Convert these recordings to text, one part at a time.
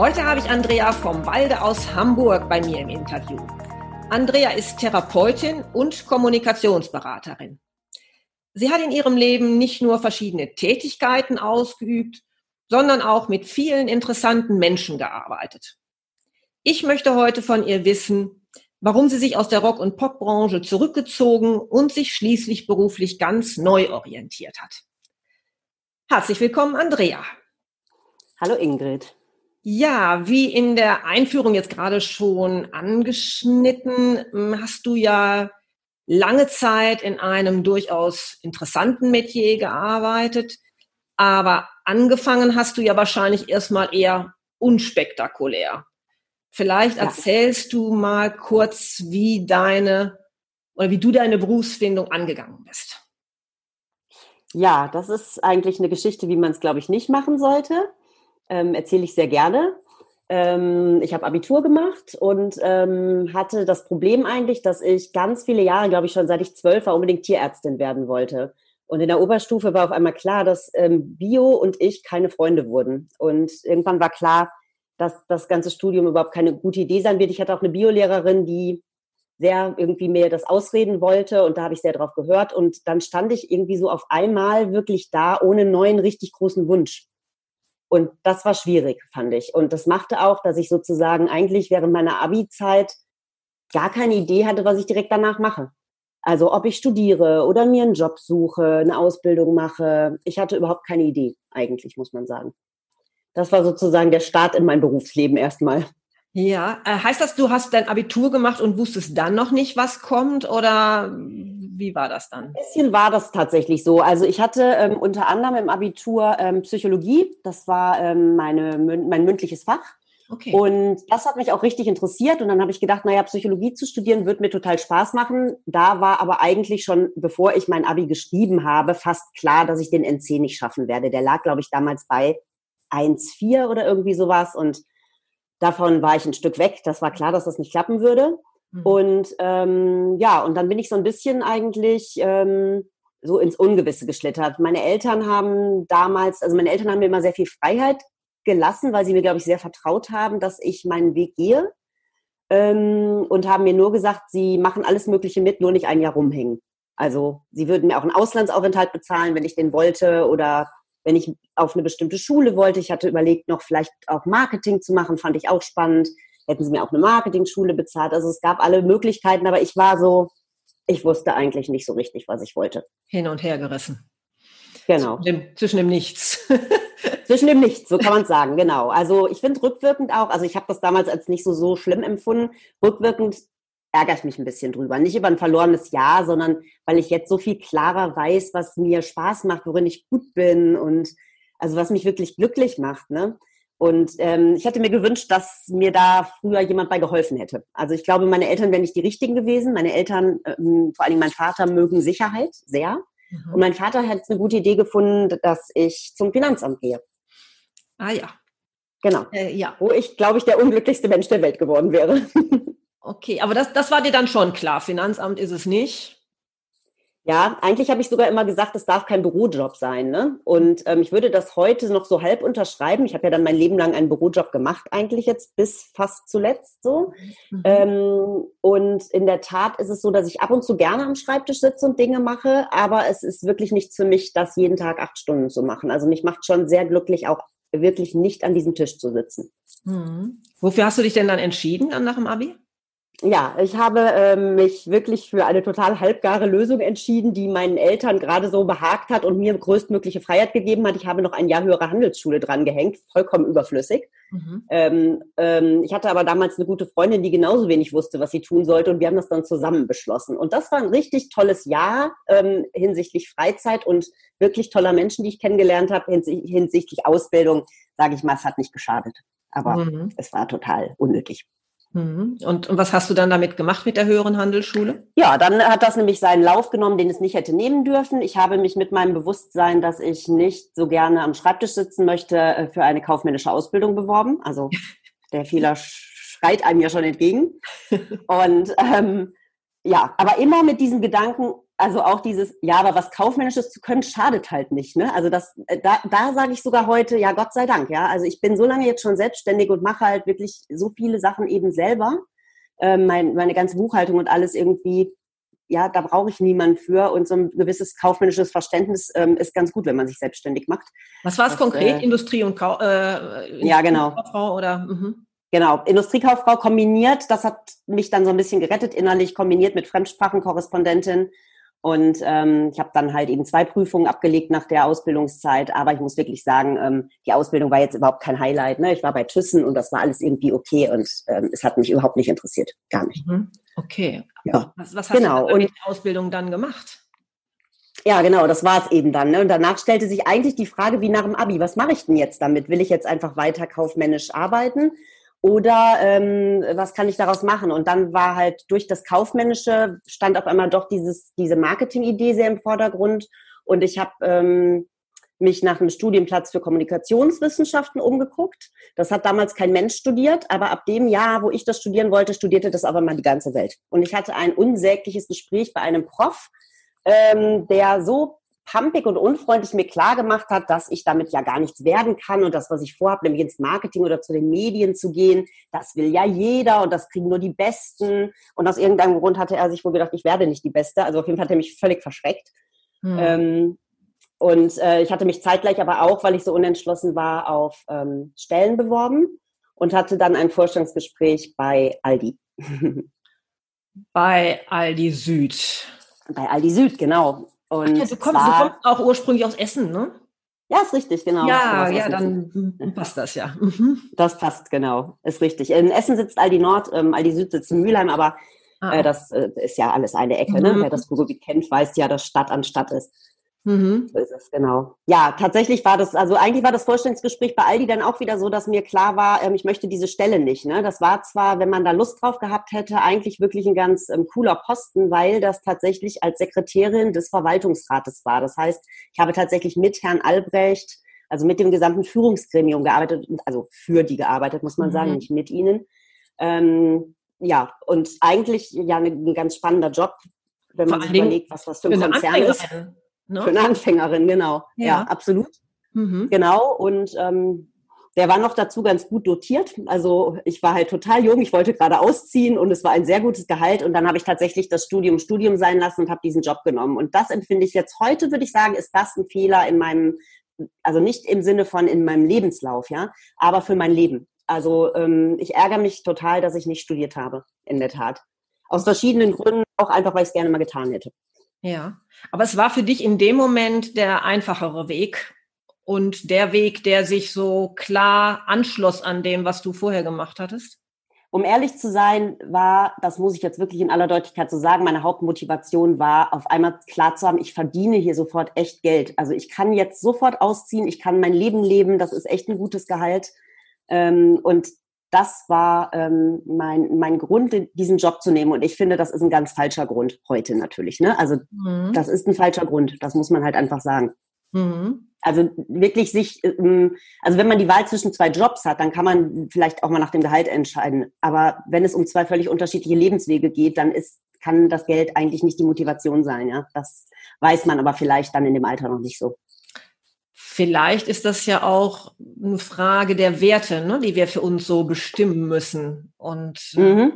Heute habe ich Andrea vom Walde aus Hamburg bei mir im Interview. Andrea ist Therapeutin und Kommunikationsberaterin. Sie hat in ihrem Leben nicht nur verschiedene Tätigkeiten ausgeübt, sondern auch mit vielen interessanten Menschen gearbeitet. Ich möchte heute von ihr wissen, warum sie sich aus der Rock- und Popbranche zurückgezogen und sich schließlich beruflich ganz neu orientiert hat. Herzlich willkommen, Andrea. Hallo Ingrid. Ja, wie in der Einführung jetzt gerade schon angeschnitten, hm, hast du ja lange Zeit in einem durchaus interessanten Metier gearbeitet, aber angefangen hast du ja wahrscheinlich erstmal eher unspektakulär. Vielleicht ja. erzählst du mal kurz, wie deine oder wie du deine Berufsfindung angegangen bist. Ja, das ist eigentlich eine Geschichte, wie man es, glaube ich, nicht machen sollte ähm, erzähle ich sehr gerne. Ähm, ich habe Abitur gemacht und ähm, hatte das Problem eigentlich, dass ich ganz viele Jahre, glaube ich schon seit ich zwölf war, unbedingt Tierärztin werden wollte. Und in der Oberstufe war auf einmal klar, dass ähm, Bio und ich keine Freunde wurden. Und irgendwann war klar, dass das ganze Studium überhaupt keine gute Idee sein wird. Ich hatte auch eine Biolehrerin, die sehr irgendwie mir das ausreden wollte und da habe ich sehr drauf gehört und dann stand ich irgendwie so auf einmal wirklich da ohne neuen richtig großen Wunsch. Und das war schwierig, fand ich. Und das machte auch, dass ich sozusagen eigentlich während meiner Abi-Zeit gar keine Idee hatte, was ich direkt danach mache. Also ob ich studiere oder mir einen Job suche, eine Ausbildung mache. Ich hatte überhaupt keine Idee, eigentlich, muss man sagen. Das war sozusagen der Start in mein Berufsleben erstmal. Ja, äh, heißt das, du hast dein Abitur gemacht und wusstest dann noch nicht, was kommt oder wie war das dann? Ein bisschen war das tatsächlich so. Also ich hatte ähm, unter anderem im Abitur ähm, Psychologie, das war ähm, meine, mein mündliches Fach. Okay. Und das hat mich auch richtig interessiert. Und dann habe ich gedacht, naja, Psychologie zu studieren wird mir total Spaß machen. Da war aber eigentlich schon, bevor ich mein Abi geschrieben habe, fast klar, dass ich den NC nicht schaffen werde. Der lag, glaube ich, damals bei 1,4 oder irgendwie sowas. Und Davon war ich ein Stück weg. Das war klar, dass das nicht klappen würde. Mhm. Und ähm, ja, und dann bin ich so ein bisschen eigentlich ähm, so ins Ungewisse geschlittert. Meine Eltern haben damals, also meine Eltern haben mir immer sehr viel Freiheit gelassen, weil sie mir, glaube ich, sehr vertraut haben, dass ich meinen Weg gehe. Ähm, und haben mir nur gesagt, sie machen alles Mögliche mit, nur nicht ein Jahr rumhängen. Also sie würden mir auch einen Auslandsaufenthalt bezahlen, wenn ich den wollte, oder wenn ich auf eine bestimmte Schule wollte. Ich hatte überlegt, noch vielleicht auch Marketing zu machen, fand ich auch spannend. Hätten sie mir auch eine Marketing-Schule bezahlt. Also es gab alle Möglichkeiten, aber ich war so, ich wusste eigentlich nicht so richtig, was ich wollte. Hin und her gerissen. Genau. Zwischen dem, zwischen dem Nichts. zwischen dem Nichts, so kann man sagen, genau. Also ich finde rückwirkend auch, also ich habe das damals als nicht so, so schlimm empfunden. Rückwirkend ärgere ich mich ein bisschen drüber. Nicht über ein verlorenes Jahr, sondern weil ich jetzt so viel klarer weiß, was mir Spaß macht, worin ich gut bin und also was mich wirklich glücklich macht. Ne? Und ähm, ich hätte mir gewünscht, dass mir da früher jemand bei geholfen hätte. Also ich glaube, meine Eltern wären nicht die richtigen gewesen. Meine Eltern, ähm, vor allem mein Vater, mögen Sicherheit sehr. Mhm. Und mein Vater hat eine gute Idee gefunden, dass ich zum Finanzamt gehe. Ah ja. Genau. Äh, ja. Wo ich, glaube ich, der unglücklichste Mensch der Welt geworden wäre. Okay, aber das, das war dir dann schon klar. Finanzamt ist es nicht. Ja, eigentlich habe ich sogar immer gesagt, es darf kein Bürojob sein. Ne? Und ähm, ich würde das heute noch so halb unterschreiben. Ich habe ja dann mein Leben lang einen Bürojob gemacht, eigentlich jetzt bis fast zuletzt so. Mhm. Ähm, und in der Tat ist es so, dass ich ab und zu gerne am Schreibtisch sitze und Dinge mache, aber es ist wirklich nichts für mich, das jeden Tag acht Stunden zu machen. Also mich macht schon sehr glücklich, auch wirklich nicht an diesem Tisch zu sitzen. Mhm. Wofür hast du dich denn dann entschieden nach dem Abi? Ja, ich habe ähm, mich wirklich für eine total halbgare Lösung entschieden, die meinen Eltern gerade so behagt hat und mir größtmögliche Freiheit gegeben hat. Ich habe noch ein Jahr höhere Handelsschule dran gehängt, vollkommen überflüssig. Mhm. Ähm, ähm, ich hatte aber damals eine gute Freundin, die genauso wenig wusste, was sie tun sollte und wir haben das dann zusammen beschlossen. Und das war ein richtig tolles Jahr ähm, hinsichtlich Freizeit und wirklich toller Menschen, die ich kennengelernt habe, hinsichtlich Ausbildung, sage ich mal, es hat nicht geschadet. Aber mhm. es war total unnötig. Mhm. Und, und was hast du dann damit gemacht mit der höheren Handelsschule? Ja, dann hat das nämlich seinen Lauf genommen, den es nicht hätte nehmen dürfen. Ich habe mich mit meinem Bewusstsein, dass ich nicht so gerne am Schreibtisch sitzen möchte, äh, für eine kaufmännische Ausbildung beworben. Also der Fehler schreit einem ja schon entgegen. Und ähm, ja, aber immer mit diesem Gedanken, also auch dieses, ja, aber was Kaufmännisches zu können, schadet halt nicht. Ne? Also das, äh, da, da sage ich sogar heute, ja, Gott sei Dank, ja. Also ich bin so lange jetzt schon selbstständig und mache halt wirklich so viele Sachen eben selber. Ähm, mein, meine ganze Buchhaltung und alles irgendwie, ja, da brauche ich niemanden für. Und so ein gewisses kaufmännisches Verständnis ähm, ist ganz gut, wenn man sich selbstständig macht. Was war es konkret? Äh, Industrie und Kau äh, Ja, genau. oder? Mhm. Genau, Industriekauffrau kombiniert, das hat mich dann so ein bisschen gerettet innerlich, kombiniert mit Fremdsprachenkorrespondentin und ähm, ich habe dann halt eben zwei Prüfungen abgelegt nach der Ausbildungszeit. Aber ich muss wirklich sagen, ähm, die Ausbildung war jetzt überhaupt kein Highlight. Ne? Ich war bei Thyssen und das war alles irgendwie okay und ähm, es hat mich überhaupt nicht interessiert. Gar nicht. Mhm. Okay. Ja. Was, was hast genau. du mit der Ausbildung dann gemacht? Ja, genau, das war es eben dann. Ne? Und danach stellte sich eigentlich die Frage, wie nach dem Abi, was mache ich denn jetzt damit? Will ich jetzt einfach weiter kaufmännisch arbeiten? Oder ähm, was kann ich daraus machen? Und dann war halt durch das Kaufmännische stand auf einmal doch dieses, diese Marketing-Idee sehr im Vordergrund. Und ich habe ähm, mich nach einem Studienplatz für Kommunikationswissenschaften umgeguckt. Das hat damals kein Mensch studiert, aber ab dem Jahr, wo ich das studieren wollte, studierte das aber mal die ganze Welt. Und ich hatte ein unsägliches Gespräch bei einem Prof, ähm, der so pampig und unfreundlich mir klar gemacht hat, dass ich damit ja gar nichts werden kann und das, was ich vorhabe, nämlich ins Marketing oder zu den Medien zu gehen, das will ja jeder und das kriegen nur die Besten. Und aus irgendeinem Grund hatte er sich wohl gedacht, ich werde nicht die Beste. Also auf jeden Fall hat er mich völlig verschreckt. Hm. Ähm, und äh, ich hatte mich zeitgleich aber auch, weil ich so unentschlossen war, auf ähm, Stellen beworben und hatte dann ein Vorstellungsgespräch bei Aldi. bei Aldi Süd. Bei Aldi Süd, genau. Und ja, du, kommst, zwar, du kommst auch ursprünglich aus Essen, ne? Ja, ist richtig, genau. Ja, ja, dann passt das ja. Mhm. Das passt, genau. Ist richtig. In Essen sitzt Aldi Nord, ähm, Aldi Süd sitzt in Mülheim, aber ah. äh, das äh, ist ja alles eine Ecke. Ne? Mhm. Ne? Wer das Ruhrgebiet kennt, weiß ja, dass Stadt an Stadt ist. Mhm. So ist es, genau. Ja, tatsächlich war das, also eigentlich war das Vorstellungsgespräch bei Aldi dann auch wieder so, dass mir klar war, ähm, ich möchte diese Stelle nicht. Ne? Das war zwar, wenn man da Lust drauf gehabt hätte, eigentlich wirklich ein ganz ähm, cooler Posten, weil das tatsächlich als Sekretärin des Verwaltungsrates war. Das heißt, ich habe tatsächlich mit Herrn Albrecht, also mit dem gesamten Führungsgremium gearbeitet, also für die gearbeitet, muss man mhm. sagen, nicht mit ihnen. Ähm, ja, und eigentlich ja ein, ein ganz spannender Job, wenn man sich überlegt, was das für ein Konzern ist. Ne? Für eine Anfängerin, genau. Ja, ja absolut. Mhm. Genau. Und ähm, der war noch dazu ganz gut dotiert. Also ich war halt total jung, ich wollte gerade ausziehen und es war ein sehr gutes Gehalt. Und dann habe ich tatsächlich das Studium Studium sein lassen und habe diesen Job genommen. Und das empfinde ich jetzt heute, würde ich sagen, ist das ein Fehler in meinem, also nicht im Sinne von in meinem Lebenslauf, ja, aber für mein Leben. Also ähm, ich ärgere mich total, dass ich nicht studiert habe, in der Tat. Aus verschiedenen Gründen, auch einfach, weil ich es gerne mal getan hätte. Ja, aber es war für dich in dem Moment der einfachere Weg und der Weg, der sich so klar anschloss an dem, was du vorher gemacht hattest? Um ehrlich zu sein, war, das muss ich jetzt wirklich in aller Deutlichkeit so sagen, meine Hauptmotivation war, auf einmal klar zu haben, ich verdiene hier sofort echt Geld. Also ich kann jetzt sofort ausziehen, ich kann mein Leben leben, das ist echt ein gutes Gehalt. Ähm, und das war ähm, mein, mein Grund, diesen Job zu nehmen. Und ich finde, das ist ein ganz falscher Grund heute natürlich. Ne? Also mhm. das ist ein falscher Grund. Das muss man halt einfach sagen. Mhm. Also wirklich sich, ähm, also wenn man die Wahl zwischen zwei Jobs hat, dann kann man vielleicht auch mal nach dem Gehalt entscheiden. Aber wenn es um zwei völlig unterschiedliche Lebenswege geht, dann ist, kann das Geld eigentlich nicht die Motivation sein. Ja, das weiß man aber vielleicht dann in dem Alter noch nicht so. Vielleicht ist das ja auch eine Frage der Werte, ne, die wir für uns so bestimmen müssen und äh, mhm.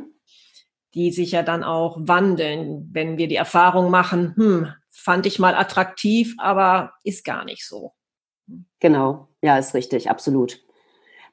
die sich ja dann auch wandeln, wenn wir die Erfahrung machen, hm, fand ich mal attraktiv, aber ist gar nicht so. Genau, ja, ist richtig, absolut.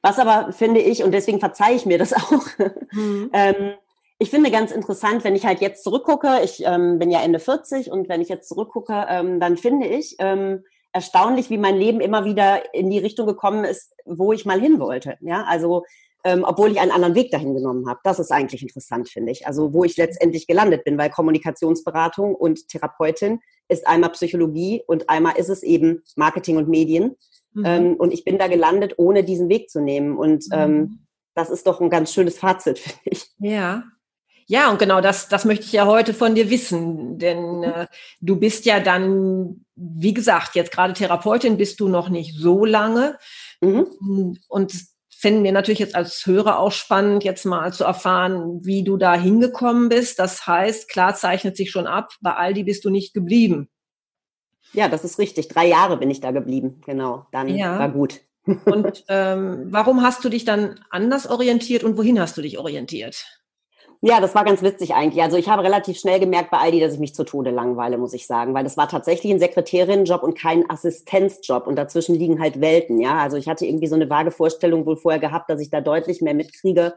Was aber finde ich, und deswegen verzeihe ich mir das auch, mhm. ähm, ich finde ganz interessant, wenn ich halt jetzt zurückgucke, ich ähm, bin ja Ende 40 und wenn ich jetzt zurückgucke, ähm, dann finde ich ähm, erstaunlich, wie mein Leben immer wieder in die Richtung gekommen ist, wo ich mal hin wollte. Ja, also ähm, obwohl ich einen anderen Weg dahin genommen habe. Das ist eigentlich interessant, finde ich. Also wo ich letztendlich gelandet bin, weil Kommunikationsberatung und Therapeutin ist einmal Psychologie und einmal ist es eben Marketing und Medien. Mhm. Ähm, und ich bin da gelandet, ohne diesen Weg zu nehmen. Und ähm, mhm. das ist doch ein ganz schönes Fazit, finde ich. Ja, ja, und genau das, das möchte ich ja heute von dir wissen, denn äh, du bist ja dann, wie gesagt, jetzt gerade Therapeutin bist du noch nicht so lange. Mhm. Und finden wir natürlich jetzt als Hörer auch spannend, jetzt mal zu erfahren, wie du da hingekommen bist. Das heißt, klar zeichnet sich schon ab, bei Aldi bist du nicht geblieben. Ja, das ist richtig. Drei Jahre bin ich da geblieben. Genau, dann ja. war gut. Und ähm, warum hast du dich dann anders orientiert und wohin hast du dich orientiert? Ja, das war ganz witzig eigentlich. Also ich habe relativ schnell gemerkt bei Aldi, dass ich mich zu Tode langweile, muss ich sagen, weil das war tatsächlich ein Sekretärinnenjob und kein Assistenzjob und dazwischen liegen halt Welten, ja. Also ich hatte irgendwie so eine vage Vorstellung wohl vorher gehabt, dass ich da deutlich mehr mitkriege,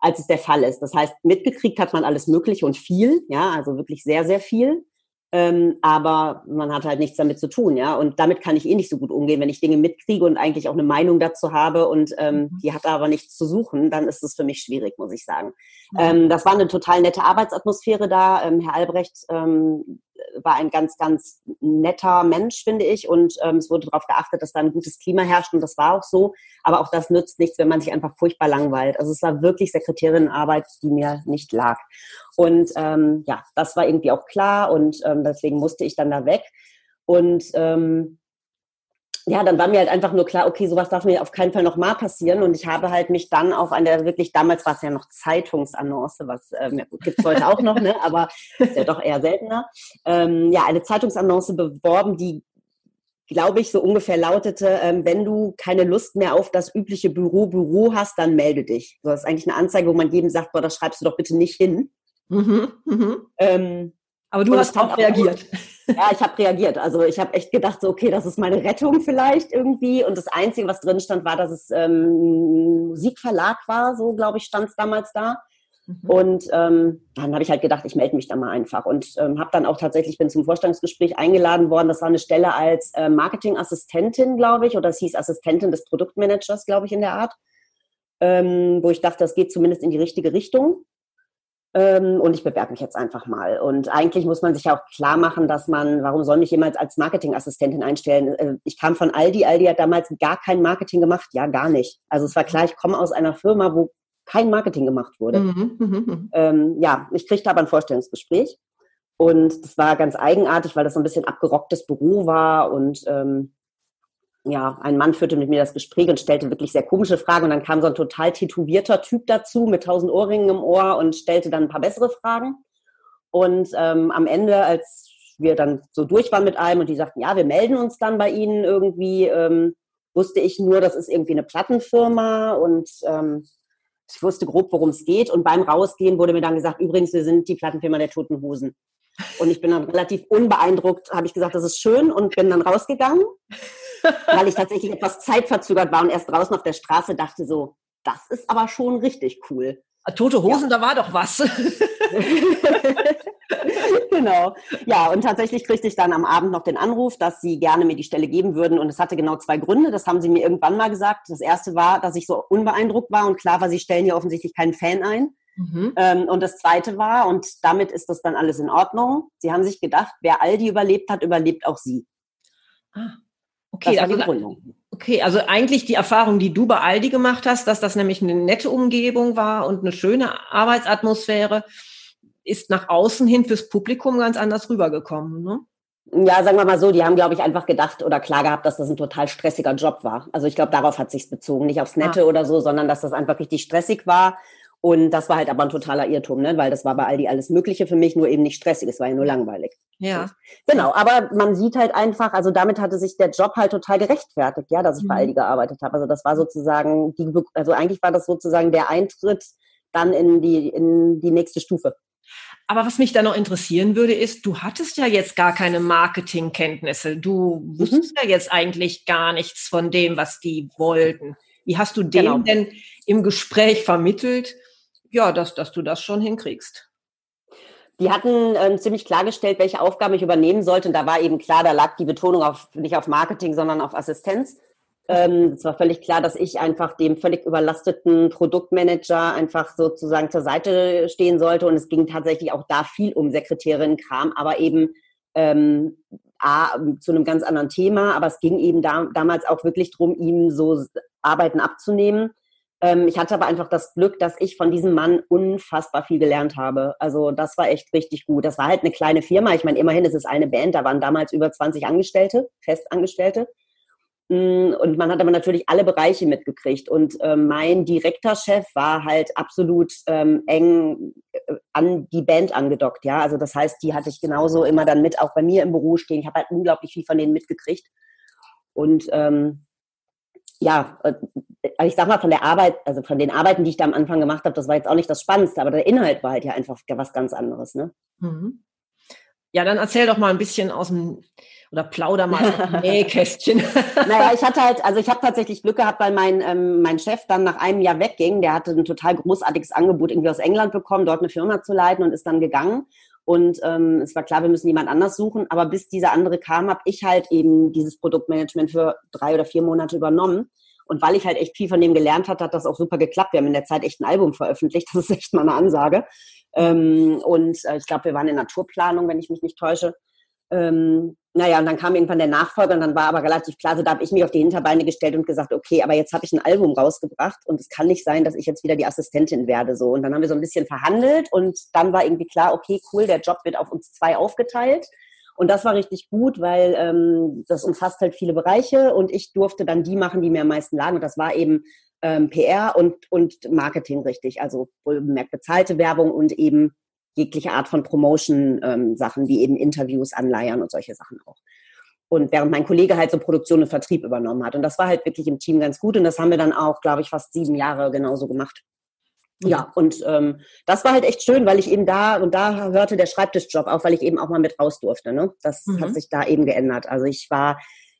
als es der Fall ist. Das heißt, mitgekriegt hat man alles Mögliche und viel, ja, also wirklich sehr, sehr viel. Ähm, aber man hat halt nichts damit zu tun, ja. Und damit kann ich eh nicht so gut umgehen, wenn ich Dinge mitkriege und eigentlich auch eine Meinung dazu habe und ähm, mhm. die hat aber nichts zu suchen, dann ist es für mich schwierig, muss ich sagen. Ähm, das war eine total nette Arbeitsatmosphäre da. Ähm, Herr Albrecht ähm, war ein ganz, ganz netter Mensch, finde ich. Und ähm, es wurde darauf geachtet, dass da ein gutes Klima herrscht. Und das war auch so. Aber auch das nützt nichts, wenn man sich einfach furchtbar langweilt. Also es war wirklich Sekretärinnenarbeit, die mir nicht lag. Und ähm, ja, das war irgendwie auch klar. Und ähm, deswegen musste ich dann da weg. Und ähm, ja, dann war mir halt einfach nur klar, okay, sowas darf mir auf keinen Fall nochmal passieren. Und ich habe halt mich dann auch an der wirklich, damals war es ja noch Zeitungsannonce, was ähm, ja, gibt es heute auch noch, ne? aber ist ja doch eher seltener. Ähm, ja, eine Zeitungsannonce beworben, die glaube ich, so ungefähr lautete, ähm, wenn du keine Lust mehr auf das übliche Büro, Büro hast, dann melde dich. So, das ist eigentlich eine Anzeige, wo man jedem sagt, boah, das schreibst du doch bitte nicht hin. Mhm, mh. ähm, aber du hast auch reagiert. Ja, ich habe reagiert. Also ich habe echt gedacht, so, okay, das ist meine Rettung vielleicht irgendwie. Und das Einzige, was drin stand, war, dass es ähm, ein Musikverlag war, so glaube ich, stand es damals da. Mhm. Und ähm, dann habe ich halt gedacht, ich melde mich da mal einfach. Und ähm, habe dann auch tatsächlich, bin zum Vorstellungsgespräch eingeladen worden. Das war eine Stelle als äh, Marketingassistentin, glaube ich, oder es hieß Assistentin des Produktmanagers, glaube ich, in der Art. Ähm, wo ich dachte, das geht zumindest in die richtige Richtung. Ähm, und ich bewerbe mich jetzt einfach mal. Und eigentlich muss man sich ja auch klar machen, dass man, warum soll mich jemand als Marketingassistentin einstellen? Äh, ich kam von Aldi. Aldi hat damals gar kein Marketing gemacht. Ja, gar nicht. Also es war klar, ich komme aus einer Firma, wo kein Marketing gemacht wurde. Mhm, mhm, mhm. ähm, ja, ich kriegte aber ein Vorstellungsgespräch. Und das war ganz eigenartig, weil das so ein bisschen abgerocktes Büro war und ähm, ja, ein Mann führte mit mir das Gespräch und stellte wirklich sehr komische Fragen. Und dann kam so ein total tätowierter Typ dazu mit tausend Ohrringen im Ohr und stellte dann ein paar bessere Fragen. Und ähm, am Ende, als wir dann so durch waren mit allem und die sagten, ja, wir melden uns dann bei Ihnen irgendwie, ähm, wusste ich nur, das ist irgendwie eine Plattenfirma und ähm, ich wusste grob, worum es geht. Und beim Rausgehen wurde mir dann gesagt, übrigens, wir sind die Plattenfirma der Toten Hosen. Und ich bin dann relativ unbeeindruckt, habe ich gesagt, das ist schön und bin dann rausgegangen weil ich tatsächlich etwas zeitverzögert war und erst draußen auf der Straße dachte so, das ist aber schon richtig cool. Ah, tote Hosen, ja. da war doch was. genau. Ja, und tatsächlich kriegte ich dann am Abend noch den Anruf, dass sie gerne mir die Stelle geben würden. Und es hatte genau zwei Gründe. Das haben sie mir irgendwann mal gesagt. Das erste war, dass ich so unbeeindruckt war und klar war, sie stellen hier offensichtlich keinen Fan ein. Mhm. Ähm, und das zweite war, und damit ist das dann alles in Ordnung, sie haben sich gedacht, wer Aldi überlebt hat, überlebt auch sie. Ah. Okay, also, okay, also eigentlich die Erfahrung, die du bei Aldi gemacht hast, dass das nämlich eine nette Umgebung war und eine schöne Arbeitsatmosphäre, ist nach außen hin fürs Publikum ganz anders rübergekommen. Ne? Ja, sagen wir mal so, die haben, glaube ich, einfach gedacht oder klar gehabt, dass das ein total stressiger Job war. Also ich glaube, darauf hat sich's bezogen, nicht aufs Nette ah. oder so, sondern dass das einfach richtig stressig war und das war halt aber ein totaler Irrtum, ne? weil das war bei Aldi alles Mögliche für mich, nur eben nicht stressig. Es war ja nur langweilig. Ja. Genau, aber man sieht halt einfach, also damit hatte sich der Job halt total gerechtfertigt, ja, dass ich mhm. bei Aldi gearbeitet habe. Also das war sozusagen die, also eigentlich war das sozusagen der Eintritt dann in die, in die nächste Stufe. Aber was mich da noch interessieren würde, ist, du hattest ja jetzt gar keine Marketingkenntnisse. Du mhm. wusstest mhm. ja jetzt eigentlich gar nichts von dem, was die wollten. Wie hast du dem genau. denn im Gespräch vermittelt? Ja, dass, dass du das schon hinkriegst. Die hatten äh, ziemlich klargestellt, welche Aufgaben ich übernehmen sollte. Und da war eben klar, da lag die Betonung auf, nicht auf Marketing, sondern auf Assistenz. Ähm, es war völlig klar, dass ich einfach dem völlig überlasteten Produktmanager einfach sozusagen zur Seite stehen sollte. Und es ging tatsächlich auch da viel um Sekretärin-Kram, aber eben ähm, A, zu einem ganz anderen Thema. Aber es ging eben da, damals auch wirklich darum, ihm so Arbeiten abzunehmen. Ähm, ich hatte aber einfach das Glück, dass ich von diesem Mann unfassbar viel gelernt habe. Also das war echt richtig gut. Das war halt eine kleine Firma. Ich meine, immerhin ist es eine Band. Da waren damals über 20 Angestellte, Festangestellte. Mm, und man hat aber natürlich alle Bereiche mitgekriegt. Und äh, mein direkter Chef war halt absolut ähm, eng äh, an die Band angedockt. Ja, also das heißt, die hatte ich genauso immer dann mit auch bei mir im Büro stehen. Ich habe halt unglaublich viel von denen mitgekriegt. Und ähm, ja, äh, ich sag mal von der Arbeit, also von den Arbeiten, die ich da am Anfang gemacht habe, das war jetzt auch nicht das Spannendste, aber der Inhalt war halt ja einfach was ganz anderes. Ne? Mhm. Ja, dann erzähl doch mal ein bisschen aus dem oder plauder mal aus Nähkästchen. naja, ich hatte halt, also ich habe tatsächlich Glück gehabt, weil mein, ähm, mein Chef dann nach einem Jahr wegging. Der hatte ein total großartiges Angebot irgendwie aus England bekommen, dort eine Firma zu leiten und ist dann gegangen. Und ähm, es war klar, wir müssen jemand anders suchen. Aber bis dieser andere kam, habe ich halt eben dieses Produktmanagement für drei oder vier Monate übernommen. Und weil ich halt echt viel von dem gelernt hatte, hat das auch super geklappt. Wir haben in der Zeit echt ein Album veröffentlicht. Das ist echt mal eine Ansage. Ähm, und äh, ich glaube, wir waren in Naturplanung, wenn ich mich nicht täusche. Ähm, naja, und dann kam irgendwann der Nachfolger und dann war aber relativ klar, so da habe ich mich auf die Hinterbeine gestellt und gesagt, okay, aber jetzt habe ich ein Album rausgebracht und es kann nicht sein, dass ich jetzt wieder die Assistentin werde. So. Und dann haben wir so ein bisschen verhandelt und dann war irgendwie klar, okay, cool, der Job wird auf uns zwei aufgeteilt. Und das war richtig gut, weil ähm, das umfasst halt viele Bereiche und ich durfte dann die machen, die mir am meisten lagen. Und das war eben ähm, PR und, und Marketing richtig. Also wohlbemerkt bezahlte Werbung und eben jegliche Art von Promotion-Sachen, ähm, wie eben Interviews, Anleiern und solche Sachen auch. Und während mein Kollege halt so Produktion und Vertrieb übernommen hat. Und das war halt wirklich im Team ganz gut. Und das haben wir dann auch, glaube ich, fast sieben Jahre genauso gemacht. Mhm. Ja, und ähm, das war halt echt schön, weil ich eben da, und da hörte der Schreibtischjob auf, weil ich eben auch mal mit raus durfte. Ne? Das mhm. hat sich da eben geändert. Also ich war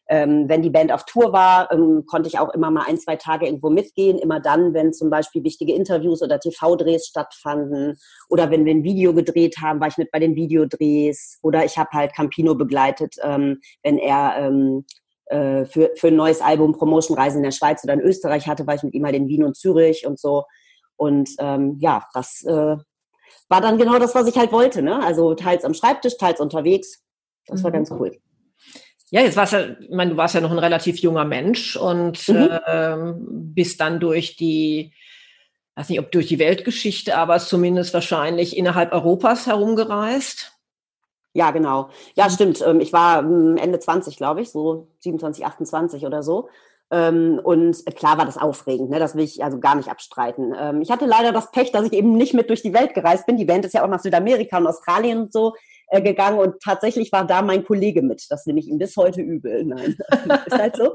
ähm, wenn die Band auf Tour war, ähm, konnte ich auch immer mal ein, zwei Tage irgendwo mitgehen. Immer dann, wenn zum Beispiel wichtige Interviews oder TV-Drehs stattfanden oder wenn wir ein Video gedreht haben, war ich mit bei den Videodrehs oder ich habe halt Campino begleitet, ähm, wenn er ähm, äh, für, für ein neues Album Promotion-Reisen in der Schweiz oder in Österreich hatte, war ich mit ihm halt in Wien und Zürich und so. Und ähm, ja, das äh, war dann genau das, was ich halt wollte. Ne? Also teils am Schreibtisch, teils unterwegs. Das war mhm. ganz cool. Ja, jetzt warst ja, ich meine, du warst ja noch ein relativ junger Mensch und mhm. ähm, bist dann durch die, weiß nicht, ob durch die Weltgeschichte, aber zumindest wahrscheinlich innerhalb Europas herumgereist. Ja, genau. Ja, mhm. stimmt. Ähm, ich war ähm, Ende 20, glaube ich, so 27, 28 oder so. Ähm, und klar war das aufregend, ne? das will ich also gar nicht abstreiten. Ich hatte leider das Pech, dass ich eben nicht mit durch die Welt gereist bin. Die Band ist ja auch nach Südamerika und Australien und so äh, gegangen und tatsächlich war da mein Kollege mit. Das nehme ich ihm bis heute übel. Nein, ist halt so.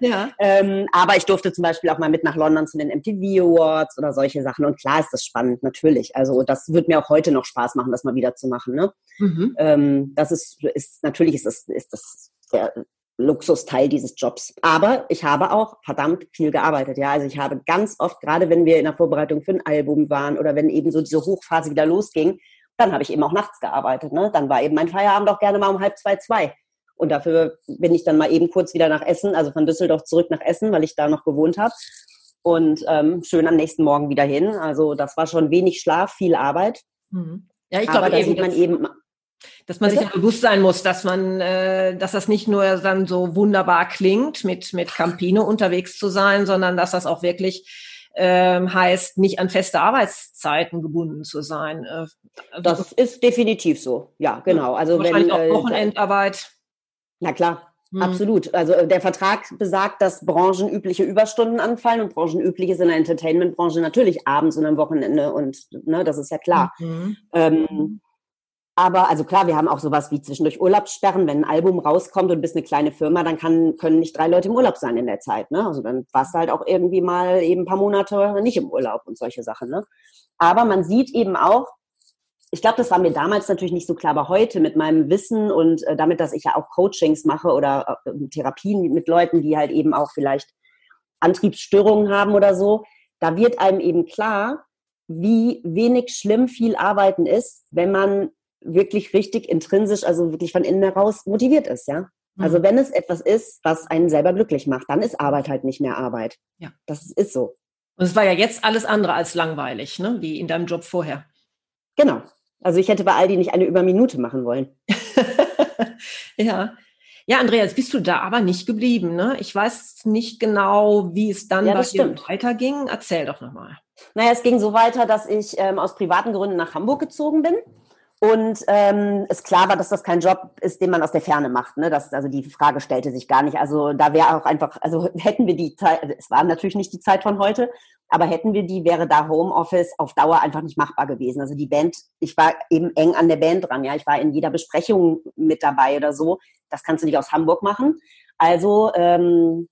ja. ähm, aber ich durfte zum Beispiel auch mal mit nach London zu den MTV Awards oder solche Sachen. Und klar ist das spannend, natürlich. Also das wird mir auch heute noch Spaß machen, das mal wieder zu machen. Ne? Mhm. Ähm, das ist, ist natürlich ist das, ist das der Luxusteil dieses Jobs. Aber ich habe auch verdammt viel gearbeitet. Ja, also ich habe ganz oft, gerade wenn wir in der Vorbereitung für ein Album waren oder wenn eben so diese Hochphase wieder losging, dann habe ich eben auch nachts gearbeitet. Ne? Dann war eben mein Feierabend auch gerne mal um halb zwei, zwei. Und dafür bin ich dann mal eben kurz wieder nach Essen, also von Düsseldorf zurück nach Essen, weil ich da noch gewohnt habe. Und ähm, schön am nächsten Morgen wieder hin. Also das war schon wenig Schlaf, viel Arbeit. Mhm. Ja, ich glaube, da sieht man eben, dass man sich ja bewusst sein muss, dass man, äh, dass das nicht nur dann so wunderbar klingt, mit mit Campino unterwegs zu sein, sondern dass das auch wirklich ähm, heißt, nicht an feste Arbeitszeiten gebunden zu sein. Äh, also das ist definitiv so, ja, genau. Also wahrscheinlich wenn, auch äh, Wochenendarbeit. Na klar, hm. Absolut. Also äh, der Vertrag besagt, dass branchenübliche Überstunden anfallen und branchenüblich ist in der Entertainment-Branche natürlich abends und am Wochenende und ne, das ist ja klar. Mhm. Ähm, aber also klar, wir haben auch sowas wie zwischendurch Urlaubssperren. Wenn ein Album rauskommt und bist eine kleine Firma, dann kann, können nicht drei Leute im Urlaub sein in der Zeit. Ne? Also dann warst du halt auch irgendwie mal eben ein paar Monate nicht im Urlaub und solche Sachen. Ne? Aber man sieht eben auch, ich glaube, das war mir damals natürlich nicht so klar, aber heute mit meinem Wissen und äh, damit, dass ich ja auch Coachings mache oder äh, Therapien mit Leuten, die halt eben auch vielleicht Antriebsstörungen haben oder so, da wird einem eben klar, wie wenig schlimm viel Arbeiten ist, wenn man wirklich richtig intrinsisch, also wirklich von innen heraus motiviert ist, ja. Also mhm. wenn es etwas ist, was einen selber glücklich macht, dann ist Arbeit halt nicht mehr Arbeit. Ja. Das ist so. Und es war ja jetzt alles andere als langweilig, ne? wie in deinem Job vorher. Genau. Also ich hätte bei Aldi nicht eine Überminute machen wollen. ja. Ja, Andreas, bist du da aber nicht geblieben, ne? Ich weiß nicht genau, wie es dann ja, bei dir weiterging. Erzähl doch nochmal. Naja, es ging so weiter, dass ich ähm, aus privaten Gründen nach Hamburg gezogen bin und ähm, es klar war, dass das kein Job ist, den man aus der Ferne macht. Ne? Das, also die Frage stellte sich gar nicht. Also da wäre auch einfach, also hätten wir die Zeit, es war natürlich nicht die Zeit von heute, aber hätten wir die, wäre da Homeoffice auf Dauer einfach nicht machbar gewesen. Also die Band, ich war eben eng an der Band dran, ja, ich war in jeder Besprechung mit dabei oder so. Das kannst du nicht aus Hamburg machen. Also ähm,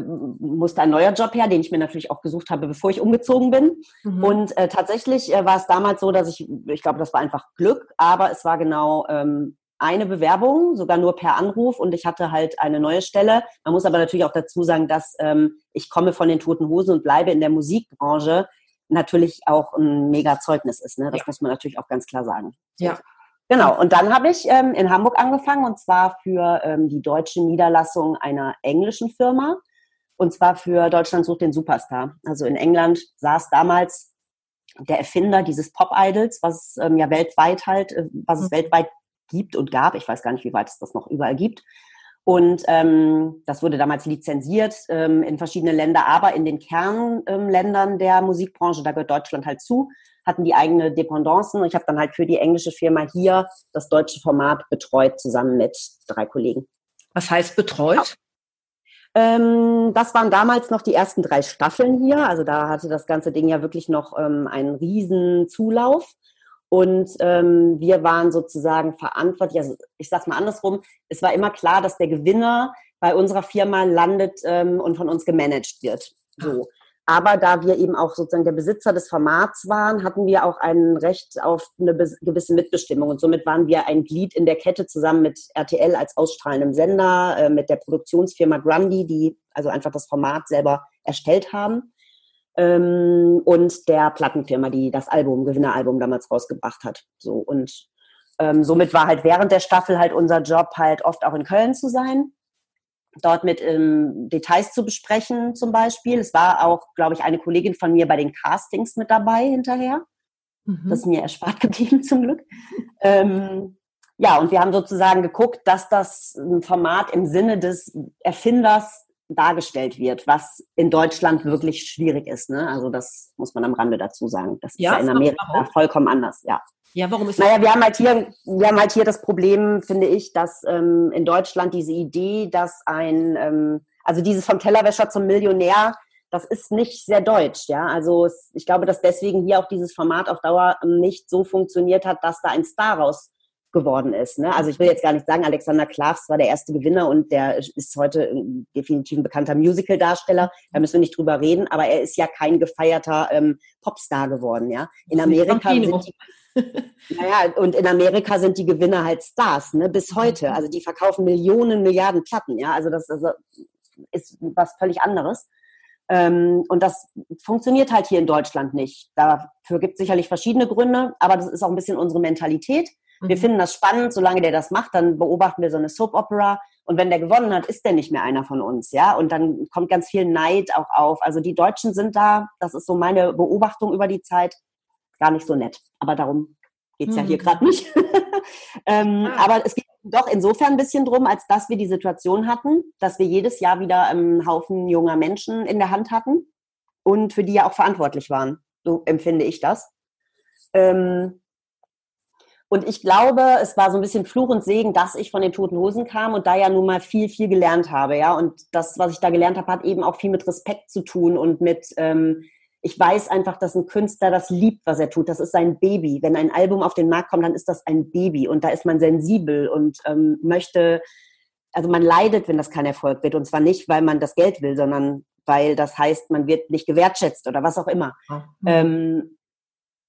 musste ein neuer Job her, den ich mir natürlich auch gesucht habe, bevor ich umgezogen bin. Mhm. Und äh, tatsächlich äh, war es damals so, dass ich, ich glaube, das war einfach Glück, aber es war genau ähm, eine Bewerbung, sogar nur per Anruf und ich hatte halt eine neue Stelle. Man muss aber natürlich auch dazu sagen, dass ähm, ich komme von den Toten Hosen und bleibe in der Musikbranche natürlich auch ein mega Zeugnis ist. Ne? Das ja. muss man natürlich auch ganz klar sagen. Ja. Genau, und dann habe ich ähm, in Hamburg angefangen und zwar für ähm, die deutsche Niederlassung einer englischen Firma. Und zwar für Deutschland sucht den Superstar. Also in England saß damals der Erfinder dieses Pop-Idols, was ähm, ja weltweit halt, äh, was es mhm. weltweit gibt und gab. Ich weiß gar nicht, wie weit es das noch überall gibt. Und ähm, das wurde damals lizenziert ähm, in verschiedene Länder, aber in den Kernländern ähm, der Musikbranche, da gehört Deutschland halt zu, hatten die eigene Dependancen. Ich habe dann halt für die englische Firma hier das deutsche Format betreut, zusammen mit drei Kollegen. Was heißt betreut? Ähm, das waren damals noch die ersten drei Staffeln hier. Also da hatte das ganze Ding ja wirklich noch ähm, einen riesen Zulauf. Und ähm, wir waren sozusagen verantwortlich, also ich sage mal andersrum, es war immer klar, dass der Gewinner bei unserer Firma landet ähm, und von uns gemanagt wird. So. Aber da wir eben auch sozusagen der Besitzer des Formats waren, hatten wir auch ein Recht auf eine gewisse Mitbestimmung. Und somit waren wir ein Glied in der Kette zusammen mit RTL als ausstrahlendem Sender, äh, mit der Produktionsfirma Grundy, die also einfach das Format selber erstellt haben, ähm, und der Plattenfirma, die das Album, Gewinneralbum damals rausgebracht hat. So und ähm, somit war halt während der Staffel halt unser Job halt oft auch in Köln zu sein dort mit ähm, Details zu besprechen zum Beispiel. Es war auch, glaube ich, eine Kollegin von mir bei den Castings mit dabei hinterher. Mhm. Das ist mir erspart geblieben zum Glück. ähm, ja, und wir haben sozusagen geguckt, dass das Format im Sinne des Erfinders dargestellt wird, was in Deutschland wirklich schwierig ist. Ne? Also das muss man am Rande dazu sagen. Das ja, ist ja in Amerika vollkommen anders, ja. Ja, warum ist das? Naja, wir haben halt hier, wir haben halt hier das Problem, finde ich, dass ähm, in Deutschland diese Idee, dass ein, ähm, also dieses vom Tellerwäscher zum Millionär, das ist nicht sehr deutsch, ja. Also es, ich glaube, dass deswegen hier auch dieses Format auf Dauer nicht so funktioniert hat, dass da ein Star raus geworden ist. Ne? Also ich will jetzt gar nicht sagen, Alexander Klavs war der erste Gewinner und der ist heute definitiv ein bekannter Musical-Darsteller. Da müssen wir nicht drüber reden, aber er ist ja kein gefeierter ähm, Popstar geworden. Ja, in Amerika sind die, naja, und in Amerika sind die Gewinner halt Stars, ne, bis heute. Mhm. Also die verkaufen Millionen, Milliarden Platten, ja. Also das also ist was völlig anderes. Ähm, und das funktioniert halt hier in Deutschland nicht. Dafür gibt es sicherlich verschiedene Gründe, aber das ist auch ein bisschen unsere Mentalität. Wir mhm. finden das spannend, solange der das macht, dann beobachten wir so eine Soap Opera. Und wenn der gewonnen hat, ist der nicht mehr einer von uns, ja. Und dann kommt ganz viel Neid auch auf. Also die Deutschen sind da, das ist so meine Beobachtung über die Zeit, gar nicht so nett. Aber darum geht's mhm. ja hier mhm. gerade nicht. ähm, ah. Aber es geht doch insofern ein bisschen drum, als dass wir die Situation hatten, dass wir jedes Jahr wieder einen Haufen junger Menschen in der Hand hatten und für die ja auch verantwortlich waren. So empfinde ich das. Ähm, und ich glaube, es war so ein bisschen Fluch und Segen, dass ich von den Toten Hosen kam und da ja nun mal viel, viel gelernt habe, ja. Und das, was ich da gelernt habe, hat eben auch viel mit Respekt zu tun und mit, ähm, ich weiß einfach, dass ein Künstler das liebt, was er tut. Das ist sein Baby. Wenn ein Album auf den Markt kommt, dann ist das ein Baby und da ist man sensibel und ähm, möchte, also man leidet, wenn das kein Erfolg wird. Und zwar nicht, weil man das Geld will, sondern weil das heißt, man wird nicht gewertschätzt oder was auch immer. Mhm. Ähm,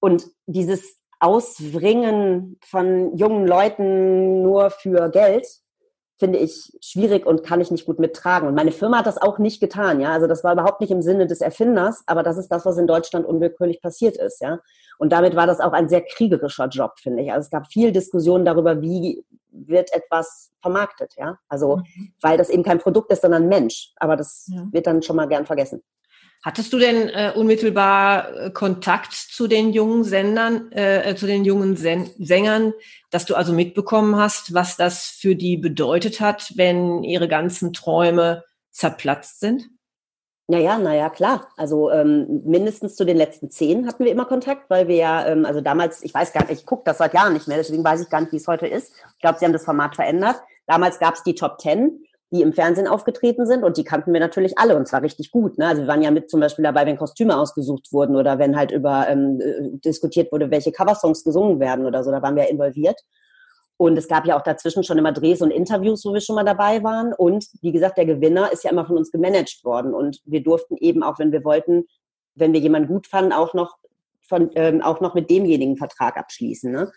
und dieses Ausbringen von jungen Leuten nur für Geld, finde ich schwierig und kann ich nicht gut mittragen. Und meine Firma hat das auch nicht getan, ja. Also das war überhaupt nicht im Sinne des Erfinders, aber das ist das, was in Deutschland unwillkürlich passiert ist, ja. Und damit war das auch ein sehr kriegerischer Job, finde ich. Also es gab viel Diskussion darüber, wie wird etwas vermarktet, ja. Also, mhm. weil das eben kein Produkt ist, sondern ein Mensch. Aber das ja. wird dann schon mal gern vergessen. Hattest du denn äh, unmittelbar äh, Kontakt zu den jungen Sendern, äh, zu den jungen Sen Sängern, dass du also mitbekommen hast, was das für die bedeutet hat, wenn ihre ganzen Träume zerplatzt sind? Naja, naja, klar. Also ähm, mindestens zu den letzten zehn hatten wir immer Kontakt, weil wir ja, ähm, also damals, ich weiß gar nicht, ich gucke das seit Jahren nicht mehr, deswegen weiß ich gar nicht, wie es heute ist. Ich glaube, sie haben das Format verändert. Damals gab es die Top Ten die im Fernsehen aufgetreten sind und die kannten wir natürlich alle und zwar richtig gut. Ne? Also wir waren ja mit zum Beispiel dabei, wenn Kostüme ausgesucht wurden oder wenn halt über ähm, äh, diskutiert wurde, welche Coversongs gesungen werden oder so, da waren wir involviert. Und es gab ja auch dazwischen schon immer Drehs und Interviews, wo wir schon mal dabei waren. Und wie gesagt, der Gewinner ist ja immer von uns gemanagt worden. Und wir durften eben auch, wenn wir wollten, wenn wir jemanden gut fanden, auch noch von, ähm, auch noch mit demjenigen Vertrag abschließen. Ne?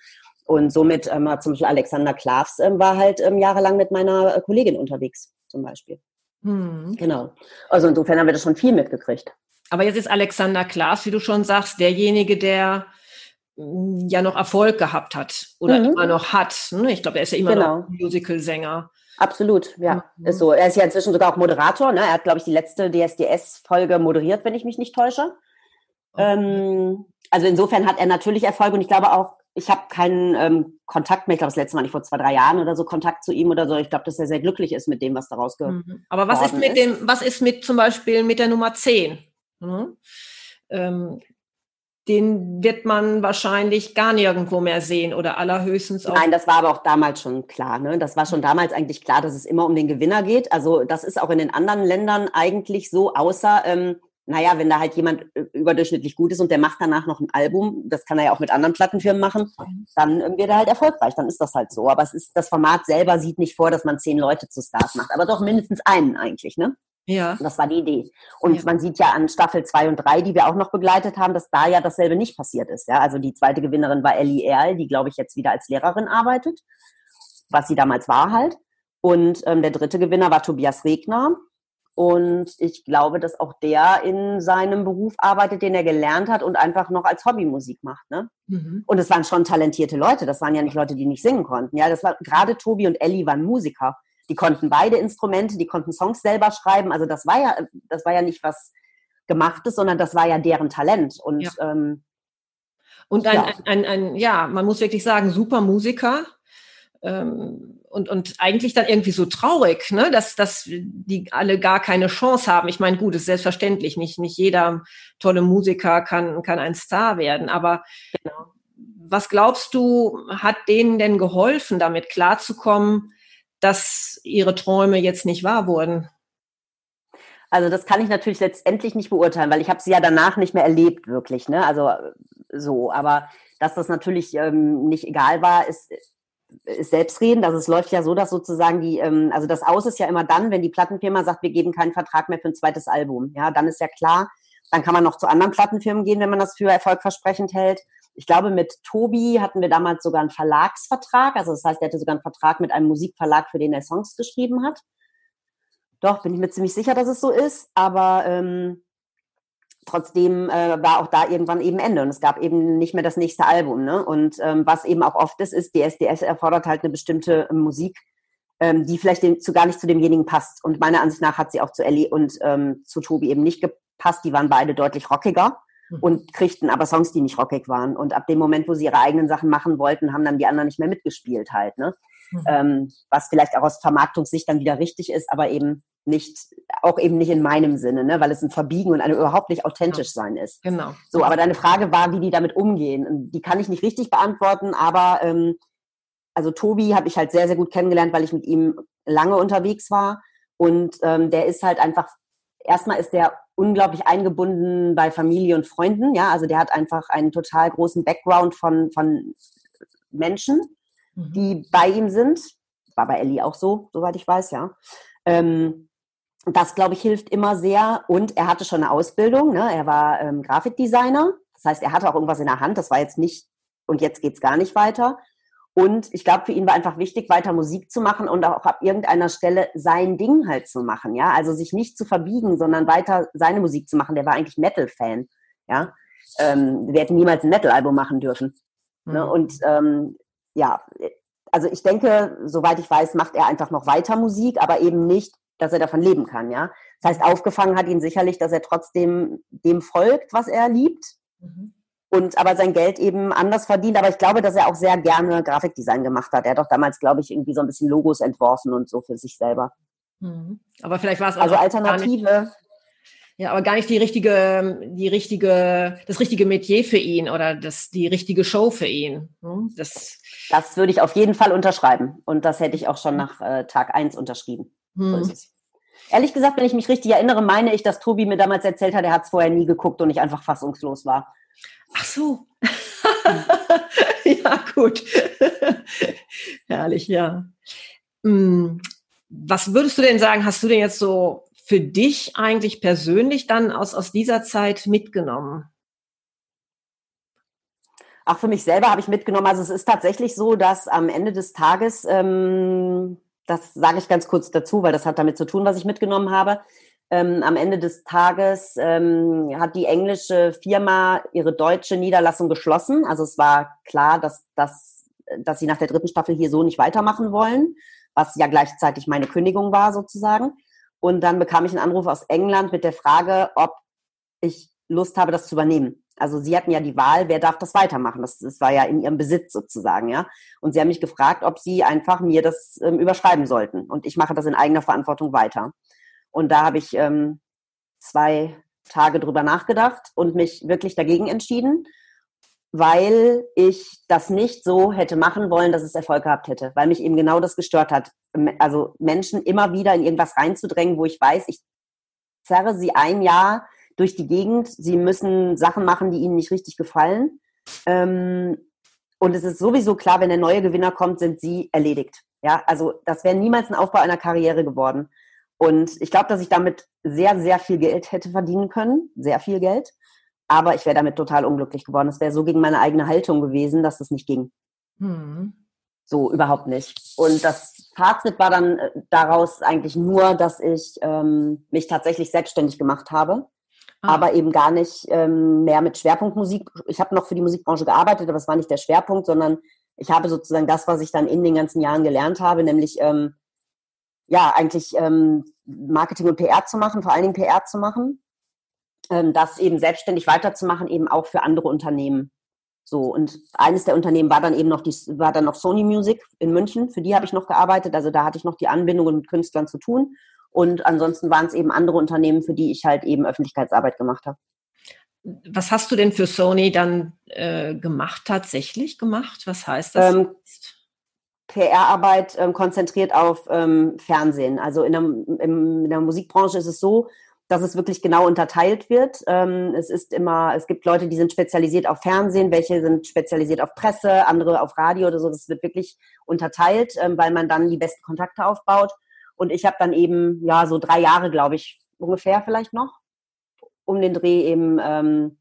Und somit ähm, zum Beispiel Alexander Klavs ähm, war halt ähm, jahrelang mit meiner äh, Kollegin unterwegs, zum Beispiel. Hm. Genau. Also insofern haben wir das schon viel mitgekriegt. Aber jetzt ist Alexander Klavs, wie du schon sagst, derjenige, der mm, ja noch Erfolg gehabt hat oder mhm. immer noch hat. Ne? Ich glaube, er ist ja immer genau. noch Musical-Sänger. Absolut, ja, mhm. ist so. Er ist ja inzwischen sogar auch Moderator. Ne? Er hat, glaube ich, die letzte DSDS-Folge moderiert, wenn ich mich nicht täusche. Okay. Ähm, also insofern hat er natürlich Erfolg und ich glaube auch, ich habe keinen ähm, Kontakt mehr. Ich glaube, das letzte Mal nicht vor zwei, drei Jahren oder so Kontakt zu ihm oder so. Ich glaube, dass er sehr glücklich ist mit dem, was daraus gehört. Mhm. Aber was ist mit dem, was ist mit zum Beispiel mit der Nummer 10? Mhm. Ähm, den wird man wahrscheinlich gar nirgendwo mehr sehen oder allerhöchstens auch. Nein, das war aber auch damals schon klar. Ne? Das war schon damals eigentlich klar, dass es immer um den Gewinner geht. Also das ist auch in den anderen Ländern eigentlich so, außer ähm, naja, wenn da halt jemand äh, überdurchschnittlich gut ist und der macht danach noch ein Album, das kann er ja auch mit anderen Plattenfirmen machen, dann ähm, wird er halt erfolgreich, dann ist das halt so. Aber es ist, das Format selber sieht nicht vor, dass man zehn Leute zu Stars macht, aber doch mindestens einen eigentlich, ne? Ja. Das war die Idee. Und ja. man sieht ja an Staffel zwei und drei, die wir auch noch begleitet haben, dass da ja dasselbe nicht passiert ist. Ja, also die zweite Gewinnerin war Ellie Erl, die glaube ich jetzt wieder als Lehrerin arbeitet, was sie damals war halt. Und ähm, der dritte Gewinner war Tobias Regner, und ich glaube, dass auch der in seinem Beruf arbeitet, den er gelernt hat und einfach noch als Hobby Musik macht. Ne? Mhm. Und es waren schon talentierte Leute. Das waren ja nicht Leute, die nicht singen konnten. Ja, das war gerade Tobi und Ellie waren Musiker. Die konnten beide Instrumente, die konnten Songs selber schreiben. Also das war ja, das war ja nicht was Gemachtes, sondern das war ja deren Talent. Und ja. Ähm, und ein, ja. Ein, ein, ein, ja, man muss wirklich sagen, super Musiker. Ähm, und, und eigentlich dann irgendwie so traurig, ne? dass, dass die alle gar keine Chance haben. Ich meine, gut, ist selbstverständlich, nicht, nicht jeder tolle Musiker kann, kann ein Star werden, aber genau. was glaubst du, hat denen denn geholfen, damit klarzukommen, dass ihre Träume jetzt nicht wahr wurden? Also das kann ich natürlich letztendlich nicht beurteilen, weil ich habe sie ja danach nicht mehr erlebt, wirklich. Ne? Also so, aber dass das natürlich ähm, nicht egal war, ist, ist selbstredend. Also es läuft ja so, dass sozusagen die, ähm, also das Aus ist ja immer dann, wenn die Plattenfirma sagt, wir geben keinen Vertrag mehr für ein zweites Album. Ja, dann ist ja klar, dann kann man noch zu anderen Plattenfirmen gehen, wenn man das für erfolgversprechend hält. Ich glaube, mit Tobi hatten wir damals sogar einen Verlagsvertrag. Also das heißt, er hatte sogar einen Vertrag mit einem Musikverlag, für den er Songs geschrieben hat. Doch, bin ich mir ziemlich sicher, dass es so ist. Aber ähm, trotzdem äh, war auch da irgendwann eben Ende und es gab eben nicht mehr das nächste Album. Ne? Und ähm, was eben auch oft ist, ist, DSDS erfordert halt eine bestimmte äh, Musik, ähm, die vielleicht den, zu, gar nicht zu demjenigen passt. Und meiner Ansicht nach hat sie auch zu Ellie und ähm, zu Tobi eben nicht gepasst. Die waren beide deutlich rockiger mhm. und kriegten aber Songs, die nicht rockig waren. Und ab dem Moment, wo sie ihre eigenen Sachen machen wollten, haben dann die anderen nicht mehr mitgespielt halt. Ne? Mhm. Ähm, was vielleicht auch aus Vermarktungssicht dann wieder richtig ist, aber eben nicht, auch eben nicht in meinem Sinne, ne? weil es ein Verbiegen und eine überhaupt nicht authentisch ja. sein ist. Genau. So, aber deine Frage war, wie die damit umgehen. Die kann ich nicht richtig beantworten, aber ähm, also Tobi habe ich halt sehr, sehr gut kennengelernt, weil ich mit ihm lange unterwegs war. Und ähm, der ist halt einfach, erstmal ist der unglaublich eingebunden bei Familie und Freunden, ja, also der hat einfach einen total großen Background von, von Menschen, mhm. die bei ihm sind. War bei Ellie auch so, soweit ich weiß, ja. Ähm, das, glaube ich, hilft immer sehr. Und er hatte schon eine Ausbildung. Ne? Er war ähm, Grafikdesigner. Das heißt, er hatte auch irgendwas in der Hand. Das war jetzt nicht, und jetzt geht's gar nicht weiter. Und ich glaube, für ihn war einfach wichtig, weiter Musik zu machen und auch ab irgendeiner Stelle sein Ding halt zu machen, ja. Also sich nicht zu verbiegen, sondern weiter seine Musik zu machen. Der war eigentlich Metal-Fan, ja. Ähm, wir hätten niemals ein Metal-Album machen dürfen. Ne? Mhm. Ne? Und ähm, ja, also ich denke, soweit ich weiß, macht er einfach noch weiter Musik, aber eben nicht, dass er davon leben kann, ja. Das heißt, aufgefangen hat ihn sicherlich, dass er trotzdem dem folgt, was er liebt. Mhm und aber sein Geld eben anders verdient. Aber ich glaube, dass er auch sehr gerne Grafikdesign gemacht hat. Er hat doch damals, glaube ich, irgendwie so ein bisschen Logos entworfen und so für sich selber. Mhm. Aber vielleicht war es also Alternative. Ja, aber gar nicht die richtige, die richtige, das richtige Metier für ihn oder das, die richtige Show für ihn. Hm? Das, das würde ich auf jeden Fall unterschreiben. Und das hätte ich auch schon nach äh, Tag 1 unterschrieben. Hm. So Ehrlich gesagt, wenn ich mich richtig erinnere, meine ich, dass Tobi mir damals erzählt hat, er hat es vorher nie geguckt und ich einfach fassungslos war. Ach so. ja, gut. Herrlich, ja. Hm, was würdest du denn sagen, hast du denn jetzt so für dich eigentlich persönlich dann aus, aus dieser Zeit mitgenommen? Auch für mich selber habe ich mitgenommen. Also es ist tatsächlich so, dass am Ende des Tages, ähm, das sage ich ganz kurz dazu, weil das hat damit zu tun, was ich mitgenommen habe, ähm, am Ende des Tages ähm, hat die englische Firma ihre deutsche Niederlassung geschlossen. Also es war klar, dass, dass, dass sie nach der dritten Staffel hier so nicht weitermachen wollen, was ja gleichzeitig meine Kündigung war sozusagen. Und dann bekam ich einen Anruf aus England mit der Frage, ob ich Lust habe, das zu übernehmen. Also sie hatten ja die Wahl, wer darf das weitermachen. Das, das war ja in ihrem Besitz sozusagen, ja. Und sie haben mich gefragt, ob sie einfach mir das ähm, überschreiben sollten. Und ich mache das in eigener Verantwortung weiter. Und da habe ich ähm, zwei Tage drüber nachgedacht und mich wirklich dagegen entschieden, weil ich das nicht so hätte machen wollen, dass es Erfolg gehabt hätte, weil mich eben genau das gestört hat. Also Menschen immer wieder in irgendwas reinzudrängen, wo ich weiß, ich zerre sie ein Jahr durch die Gegend, sie müssen Sachen machen, die ihnen nicht richtig gefallen. Ähm, und es ist sowieso klar, wenn der neue Gewinner kommt, sind sie erledigt. Ja, also das wäre niemals ein Aufbau einer Karriere geworden. Und ich glaube, dass ich damit sehr, sehr viel Geld hätte verdienen können, sehr viel Geld. Aber ich wäre damit total unglücklich geworden. Es wäre so gegen meine eigene Haltung gewesen, dass das nicht ging. Hm. So, überhaupt nicht. Und das Fazit war dann äh, daraus eigentlich nur, dass ich ähm, mich tatsächlich selbstständig gemacht habe. Ah. Aber eben gar nicht ähm, mehr mit Schwerpunktmusik. Ich habe noch für die Musikbranche gearbeitet, aber es war nicht der Schwerpunkt, sondern ich habe sozusagen das, was ich dann in den ganzen Jahren gelernt habe, nämlich ähm, ja, eigentlich ähm, Marketing und PR zu machen, vor allen Dingen PR zu machen, ähm, das eben selbstständig weiterzumachen, eben auch für andere Unternehmen. So, und eines der Unternehmen war dann eben noch die, war dann noch Sony Music in München, für die habe ich noch gearbeitet, also da hatte ich noch die Anbindungen mit Künstlern zu tun. Und ansonsten waren es eben andere Unternehmen, für die ich halt eben Öffentlichkeitsarbeit gemacht habe. Was hast du denn für Sony dann äh, gemacht, tatsächlich gemacht? Was heißt das? Ähm, PR-Arbeit ähm, konzentriert auf ähm, Fernsehen. Also in der, in der Musikbranche ist es so, dass es wirklich genau unterteilt wird. Ähm, es ist immer, es gibt Leute, die sind spezialisiert auf Fernsehen, welche sind spezialisiert auf Presse, andere auf Radio oder so. Das wird wirklich unterteilt, ähm, weil man dann die besten Kontakte aufbaut. Und ich habe dann eben, ja, so drei Jahre, glaube ich, ungefähr vielleicht noch, um den Dreh eben, ähm,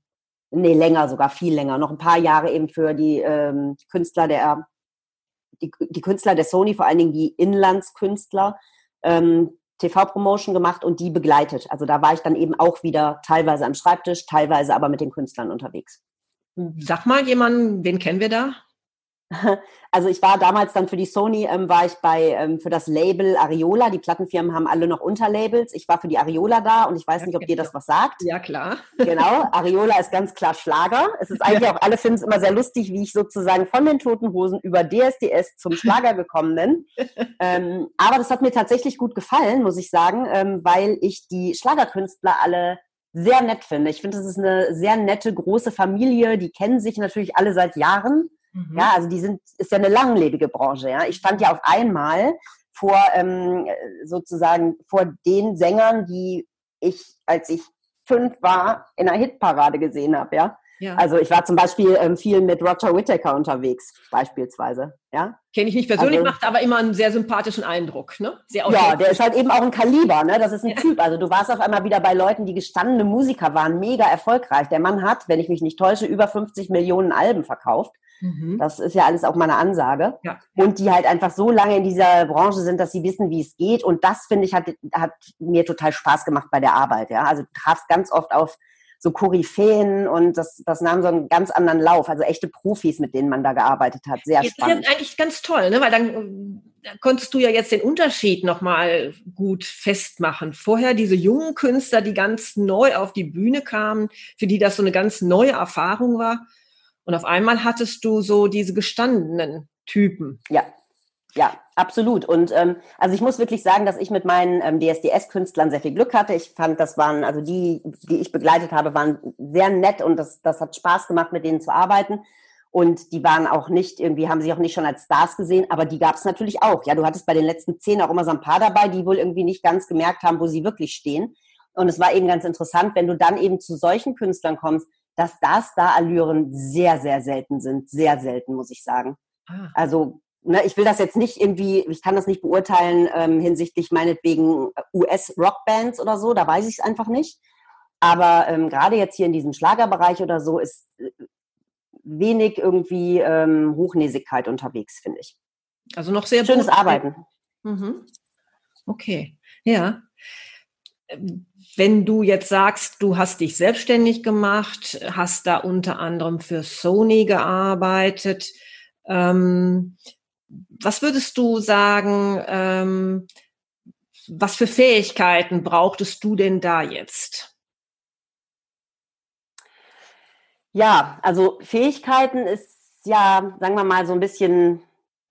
nee, länger sogar, viel länger, noch ein paar Jahre eben für die ähm, Künstler der die, die Künstler der Sony, vor allen Dingen die Inlandskünstler, ähm, TV-Promotion gemacht und die begleitet. Also da war ich dann eben auch wieder teilweise am Schreibtisch, teilweise aber mit den Künstlern unterwegs. Sag mal jemanden, wen kennen wir da? Also ich war damals dann für die Sony, ähm, war ich bei, ähm, für das Label Ariola. Die Plattenfirmen haben alle noch Unterlabels. Ich war für die Ariola da und ich weiß nicht, ob dir das was sagt. Ja, klar. Genau, Ariola ist ganz klar Schlager. Es ist eigentlich auch, alle finden es immer sehr lustig, wie ich sozusagen von den Toten Hosen über DSDS zum Schlager gekommen bin. ähm, aber das hat mir tatsächlich gut gefallen, muss ich sagen, ähm, weil ich die Schlagerkünstler alle sehr nett finde. Ich finde, das ist eine sehr nette, große Familie. Die kennen sich natürlich alle seit Jahren. Mhm. Ja, also die sind, ist ja eine langlebige Branche. Ja, ich stand ja auf einmal vor ähm, sozusagen vor den Sängern, die ich, als ich fünf war, in einer Hitparade gesehen habe. Ja, Ja. Also ich war zum Beispiel ähm, viel mit Roger Whittaker unterwegs, beispielsweise. Ja? Kenne ich nicht persönlich, also, macht aber immer einen sehr sympathischen Eindruck. Ne? Sehr ja, der ist halt eben auch ein Kaliber, ne? das ist ein ja. Typ. Also du warst auf einmal wieder bei Leuten, die gestandene Musiker waren, mega erfolgreich. Der Mann hat, wenn ich mich nicht täusche, über 50 Millionen Alben verkauft. Mhm. Das ist ja alles auch meine Ansage. Ja. Und die halt einfach so lange in dieser Branche sind, dass sie wissen, wie es geht. Und das, finde ich, hat, hat mir total Spaß gemacht bei der Arbeit. Ja? Also du trafst ganz oft auf so Koryphäen und das, das nahm so einen ganz anderen Lauf. Also echte Profis, mit denen man da gearbeitet hat. Sehr jetzt spannend. Das ist eigentlich ganz toll, ne? weil dann konntest du ja jetzt den Unterschied nochmal gut festmachen. Vorher diese jungen Künstler, die ganz neu auf die Bühne kamen, für die das so eine ganz neue Erfahrung war. Und auf einmal hattest du so diese gestandenen Typen. Ja, ja, absolut. Und ähm, also ich muss wirklich sagen, dass ich mit meinen ähm, DSDS-Künstlern sehr viel Glück hatte. Ich fand, das waren, also die, die ich begleitet habe, waren sehr nett und das, das hat Spaß gemacht, mit denen zu arbeiten. Und die waren auch nicht, irgendwie haben sich auch nicht schon als Stars gesehen, aber die gab es natürlich auch. Ja, du hattest bei den letzten zehn auch immer so ein paar dabei, die wohl irgendwie nicht ganz gemerkt haben, wo sie wirklich stehen. Und es war eben ganz interessant, wenn du dann eben zu solchen Künstlern kommst, dass da Star-Allüren sehr, sehr selten sind. Sehr selten, muss ich sagen. Ah. Also ne, ich will das jetzt nicht irgendwie, ich kann das nicht beurteilen ähm, hinsichtlich meinetwegen US-Rockbands oder so, da weiß ich es einfach nicht. Aber ähm, gerade jetzt hier in diesem Schlagerbereich oder so ist äh, wenig irgendwie ähm, Hochnäsigkeit unterwegs, finde ich. Also noch sehr schönes Arbeiten. Mhm. Okay, ja. Wenn du jetzt sagst, du hast dich selbstständig gemacht, hast da unter anderem für Sony gearbeitet, ähm, was würdest du sagen, ähm, was für Fähigkeiten brauchtest du denn da jetzt? Ja, also Fähigkeiten ist ja, sagen wir mal, so ein bisschen,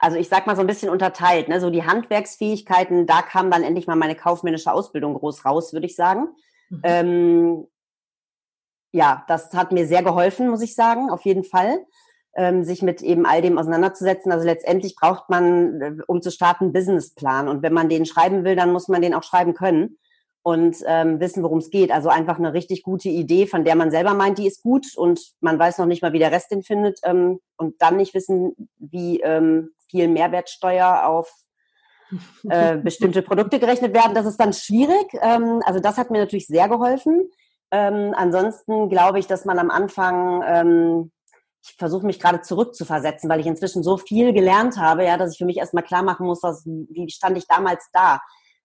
also ich sag mal so ein bisschen unterteilt. Ne? So die Handwerksfähigkeiten, da kam dann endlich mal meine kaufmännische Ausbildung groß raus, würde ich sagen. Mhm. Ähm, ja, das hat mir sehr geholfen, muss ich sagen, auf jeden Fall ähm, sich mit eben all dem auseinanderzusetzen. Also letztendlich braucht man, äh, um zu starten, einen Businessplan. Und wenn man den schreiben will, dann muss man den auch schreiben können und ähm, wissen, worum es geht. Also einfach eine richtig gute Idee, von der man selber meint, die ist gut und man weiß noch nicht mal, wie der Rest den findet ähm, und dann nicht wissen, wie ähm, viel Mehrwertsteuer auf äh, bestimmte Produkte gerechnet werden. Das ist dann schwierig. Ähm, also das hat mir natürlich sehr geholfen. Ähm, ansonsten glaube ich, dass man am Anfang ähm, ich versuche mich gerade zurückzuversetzen, weil ich inzwischen so viel gelernt habe, ja, dass ich für mich erstmal klar machen muss, was, wie stand ich damals da.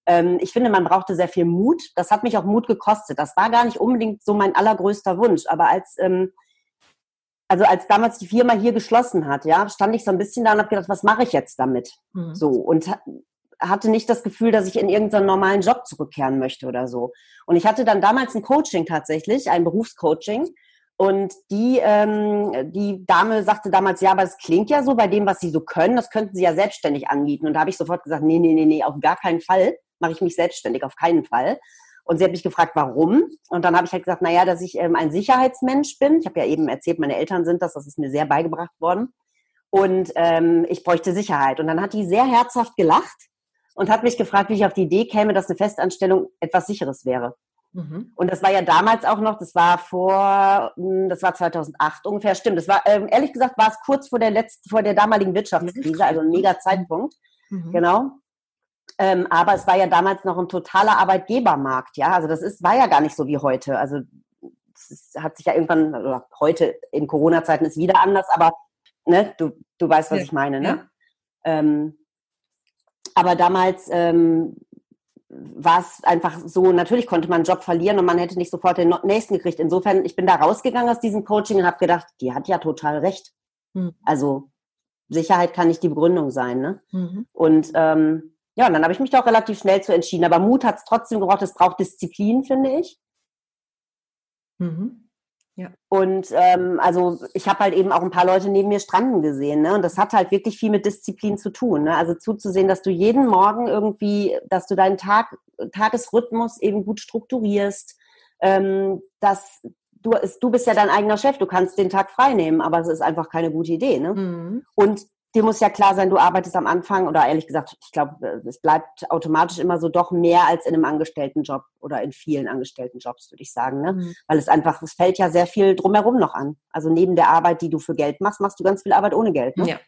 Ähm, ich finde, man brauchte sehr viel Mut. Das hat mich auch Mut gekostet. Das war gar nicht unbedingt so mein allergrößter Wunsch. Aber als, ähm, also als damals die Firma hier geschlossen hat, ja, stand ich so ein bisschen da und habe gedacht, was mache ich jetzt damit? Mhm. So und hatte nicht das Gefühl, dass ich in irgendeinen normalen Job zurückkehren möchte oder so. Und ich hatte dann damals ein Coaching tatsächlich, ein Berufscoaching und die, ähm, die Dame sagte damals, ja, aber es klingt ja so bei dem, was sie so können, das könnten sie ja selbstständig anbieten. Und da habe ich sofort gesagt, nee, nee, nee, nee, auf gar keinen Fall mache ich mich selbstständig, auf keinen Fall. Und sie hat mich gefragt, warum? Und dann habe ich halt gesagt, na ja, dass ich ähm, ein Sicherheitsmensch bin. Ich habe ja eben erzählt, meine Eltern sind das, das ist mir sehr beigebracht worden. Und ähm, ich bräuchte Sicherheit. Und dann hat die sehr herzhaft gelacht und hat mich gefragt, wie ich auf die Idee käme, dass eine Festanstellung etwas Sicheres wäre. Mhm. Und das war ja damals auch noch, das war vor, hm, das war 2008 ungefähr, stimmt. Das war, ähm, ehrlich gesagt, war es kurz vor der letzten, vor der damaligen Wirtschaftskrise, also ein mega Zeitpunkt. Mhm. Genau. Ähm, aber es war ja damals noch ein totaler Arbeitgebermarkt, ja. Also das ist, war ja gar nicht so wie heute. Also es hat sich ja irgendwann, oder heute in Corona-Zeiten ist wieder anders, aber ne, du, du weißt, was ja. ich meine, ne? Ja. Ähm, aber damals ähm, war es einfach so, natürlich konnte man einen Job verlieren und man hätte nicht sofort den nächsten gekriegt. Insofern, ich bin da rausgegangen aus diesem Coaching und habe gedacht, die hat ja total recht. Mhm. Also Sicherheit kann nicht die Begründung sein. Ne? Mhm. Und ähm, ja, und dann habe ich mich da auch relativ schnell zu entschieden. Aber Mut hat es trotzdem gebraucht. Es braucht Disziplin, finde ich. Mhm. Ja. Und ähm, also ich habe halt eben auch ein paar Leute neben mir stranden gesehen, ne? Und das hat halt wirklich viel mit Disziplin zu tun. Ne? Also zuzusehen, dass du jeden Morgen irgendwie, dass du deinen Tag, Tagesrhythmus eben gut strukturierst, ähm, dass du, du bist ja dein eigener Chef, du kannst den Tag frei nehmen, aber es ist einfach keine gute Idee. Ne? Mhm. Und dir muss ja klar sein, du arbeitest am Anfang oder ehrlich gesagt, ich glaube, äh, es bleibt automatisch immer so doch mehr als in einem Angestelltenjob oder in vielen Angestelltenjobs, würde ich sagen. Ne? Mhm. Weil es einfach, es fällt ja sehr viel drumherum noch an. Also neben der Arbeit, die du für Geld machst, machst du ganz viel Arbeit ohne Geld. Ne? Ja.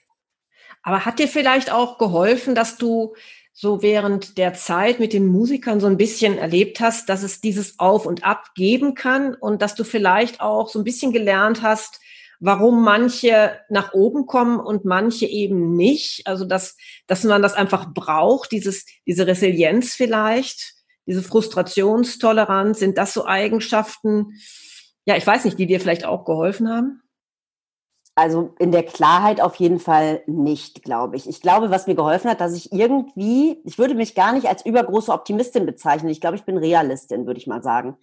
Aber hat dir vielleicht auch geholfen, dass du so während der Zeit mit den Musikern so ein bisschen erlebt hast, dass es dieses Auf und Ab geben kann und dass du vielleicht auch so ein bisschen gelernt hast, warum manche nach oben kommen und manche eben nicht. Also dass, dass man das einfach braucht, dieses, diese Resilienz vielleicht, diese Frustrationstoleranz, sind das so Eigenschaften, ja, ich weiß nicht, die dir vielleicht auch geholfen haben? Also in der Klarheit auf jeden Fall nicht, glaube ich. Ich glaube, was mir geholfen hat, dass ich irgendwie, ich würde mich gar nicht als übergroße Optimistin bezeichnen. Ich glaube, ich bin Realistin, würde ich mal sagen.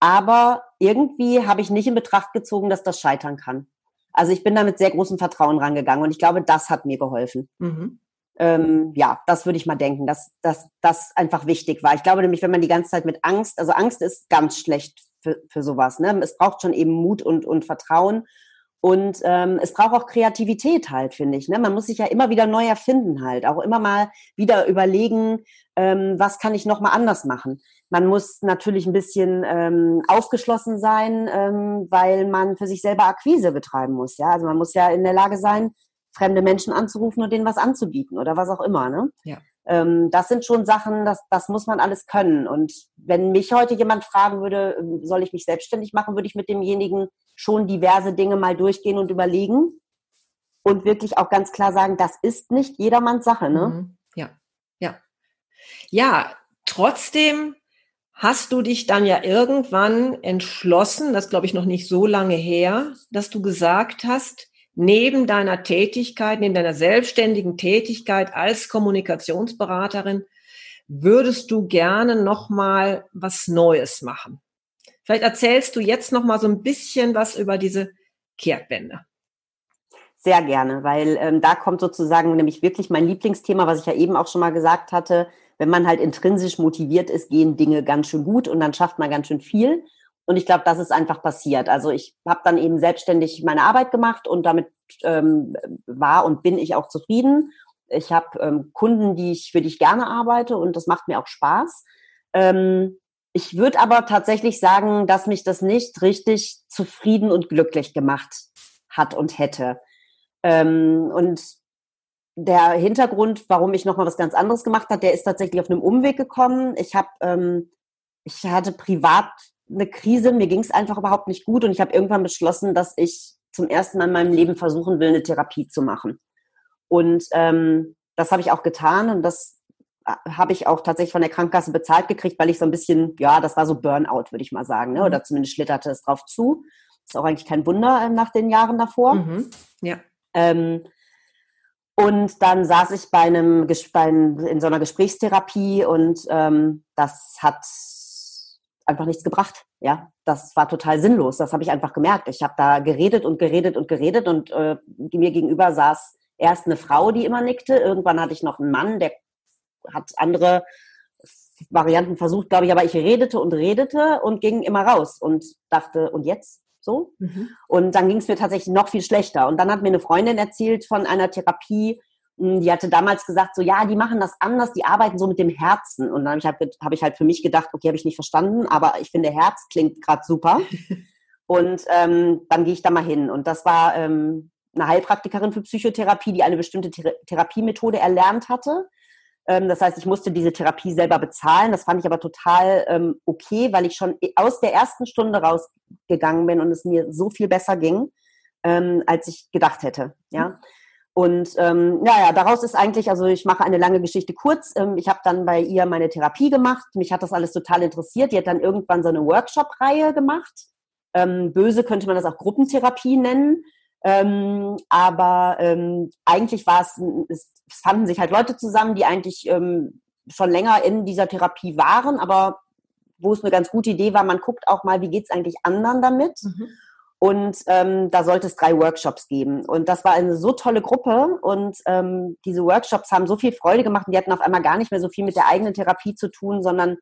Aber irgendwie habe ich nicht in Betracht gezogen, dass das scheitern kann. Also ich bin da mit sehr großem Vertrauen rangegangen und ich glaube, das hat mir geholfen. Mhm. Ähm, ja, das würde ich mal denken, dass, dass das einfach wichtig war. Ich glaube nämlich, wenn man die ganze Zeit mit Angst, also Angst ist ganz schlecht für, für sowas. Ne? Es braucht schon eben Mut und, und Vertrauen. Und ähm, es braucht auch Kreativität halt, finde ich. Ne? Man muss sich ja immer wieder neu erfinden halt. Auch immer mal wieder überlegen, ähm, was kann ich noch mal anders machen. Man muss natürlich ein bisschen ähm, aufgeschlossen sein, ähm, weil man für sich selber Akquise betreiben muss. Ja, also man muss ja in der Lage sein, fremde Menschen anzurufen und denen was anzubieten oder was auch immer. Ne? Ja. Ähm, das sind schon Sachen, das, das muss man alles können. Und wenn mich heute jemand fragen würde, ähm, soll ich mich selbstständig machen, würde ich mit demjenigen schon diverse Dinge mal durchgehen und überlegen und wirklich auch ganz klar sagen, das ist nicht jedermanns Sache. Ne? Mhm. Ja, ja. Ja, trotzdem hast du dich dann ja irgendwann entschlossen, das glaube ich noch nicht so lange her, dass du gesagt hast, neben deiner Tätigkeit, neben deiner selbstständigen Tätigkeit als Kommunikationsberaterin, würdest du gerne noch mal was Neues machen? Vielleicht erzählst du jetzt noch mal so ein bisschen was über diese Kehrtwende. Sehr gerne, weil ähm, da kommt sozusagen nämlich wirklich mein Lieblingsthema, was ich ja eben auch schon mal gesagt hatte. Wenn man halt intrinsisch motiviert ist, gehen Dinge ganz schön gut und dann schafft man ganz schön viel. Und ich glaube, das ist einfach passiert. Also ich habe dann eben selbstständig meine Arbeit gemacht und damit ähm, war und bin ich auch zufrieden. Ich habe ähm, Kunden, die ich, für die ich gerne arbeite und das macht mir auch Spaß. Ähm, ich würde aber tatsächlich sagen, dass mich das nicht richtig zufrieden und glücklich gemacht hat und hätte. Ähm, und der Hintergrund, warum ich nochmal was ganz anderes gemacht habe, der ist tatsächlich auf einem Umweg gekommen. Ich habe, ähm, ich hatte privat eine Krise, mir ging es einfach überhaupt nicht gut und ich habe irgendwann beschlossen, dass ich zum ersten Mal in meinem Leben versuchen will, eine Therapie zu machen. Und ähm, das habe ich auch getan und das habe ich auch tatsächlich von der Krankenkasse bezahlt gekriegt, weil ich so ein bisschen, ja, das war so Burnout, würde ich mal sagen, ne? oder mhm. zumindest schlitterte es drauf zu. Ist auch eigentlich kein Wunder äh, nach den Jahren davor. Mhm. Ja. Ähm, und dann saß ich bei einem in so einer Gesprächstherapie und ähm, das hat einfach nichts gebracht. Ja, das war total sinnlos. Das habe ich einfach gemerkt. Ich habe da geredet und geredet und geredet und äh, mir gegenüber saß erst eine Frau, die immer nickte. Irgendwann hatte ich noch einen Mann, der hat andere Varianten versucht, glaube ich, aber ich redete und redete und ging immer raus und dachte, und jetzt? So. Mhm. Und dann ging es mir tatsächlich noch viel schlechter. Und dann hat mir eine Freundin erzählt von einer Therapie, hm, die hatte damals gesagt, so ja, die machen das anders, die arbeiten so mit dem Herzen. Und dann habe ich, halt, hab ich halt für mich gedacht, okay, habe ich nicht verstanden, aber ich finde, Herz klingt gerade super. Und ähm, dann gehe ich da mal hin. Und das war ähm, eine Heilpraktikerin für Psychotherapie, die eine bestimmte Thera Therapiemethode erlernt hatte. Ähm, das heißt, ich musste diese Therapie selber bezahlen. Das fand ich aber total ähm, okay, weil ich schon aus der ersten Stunde rausgegangen bin und es mir so viel besser ging, ähm, als ich gedacht hätte. Ja. Mhm. Und ähm, ja, daraus ist eigentlich, also ich mache eine lange Geschichte kurz. Ähm, ich habe dann bei ihr meine Therapie gemacht. Mich hat das alles total interessiert. Die hat dann irgendwann so eine Workshop-Reihe gemacht. Böse könnte man das auch Gruppentherapie nennen. Ähm, aber ähm, eigentlich war es, es fanden sich halt Leute zusammen, die eigentlich ähm, schon länger in dieser Therapie waren, aber wo es eine ganz gute Idee war, man guckt auch mal, wie geht's eigentlich anderen damit. Mhm. Und ähm, da sollte es drei Workshops geben. Und das war eine so tolle Gruppe. Und ähm, diese Workshops haben so viel Freude gemacht und die hatten auf einmal gar nicht mehr so viel mit der eigenen Therapie zu tun, sondern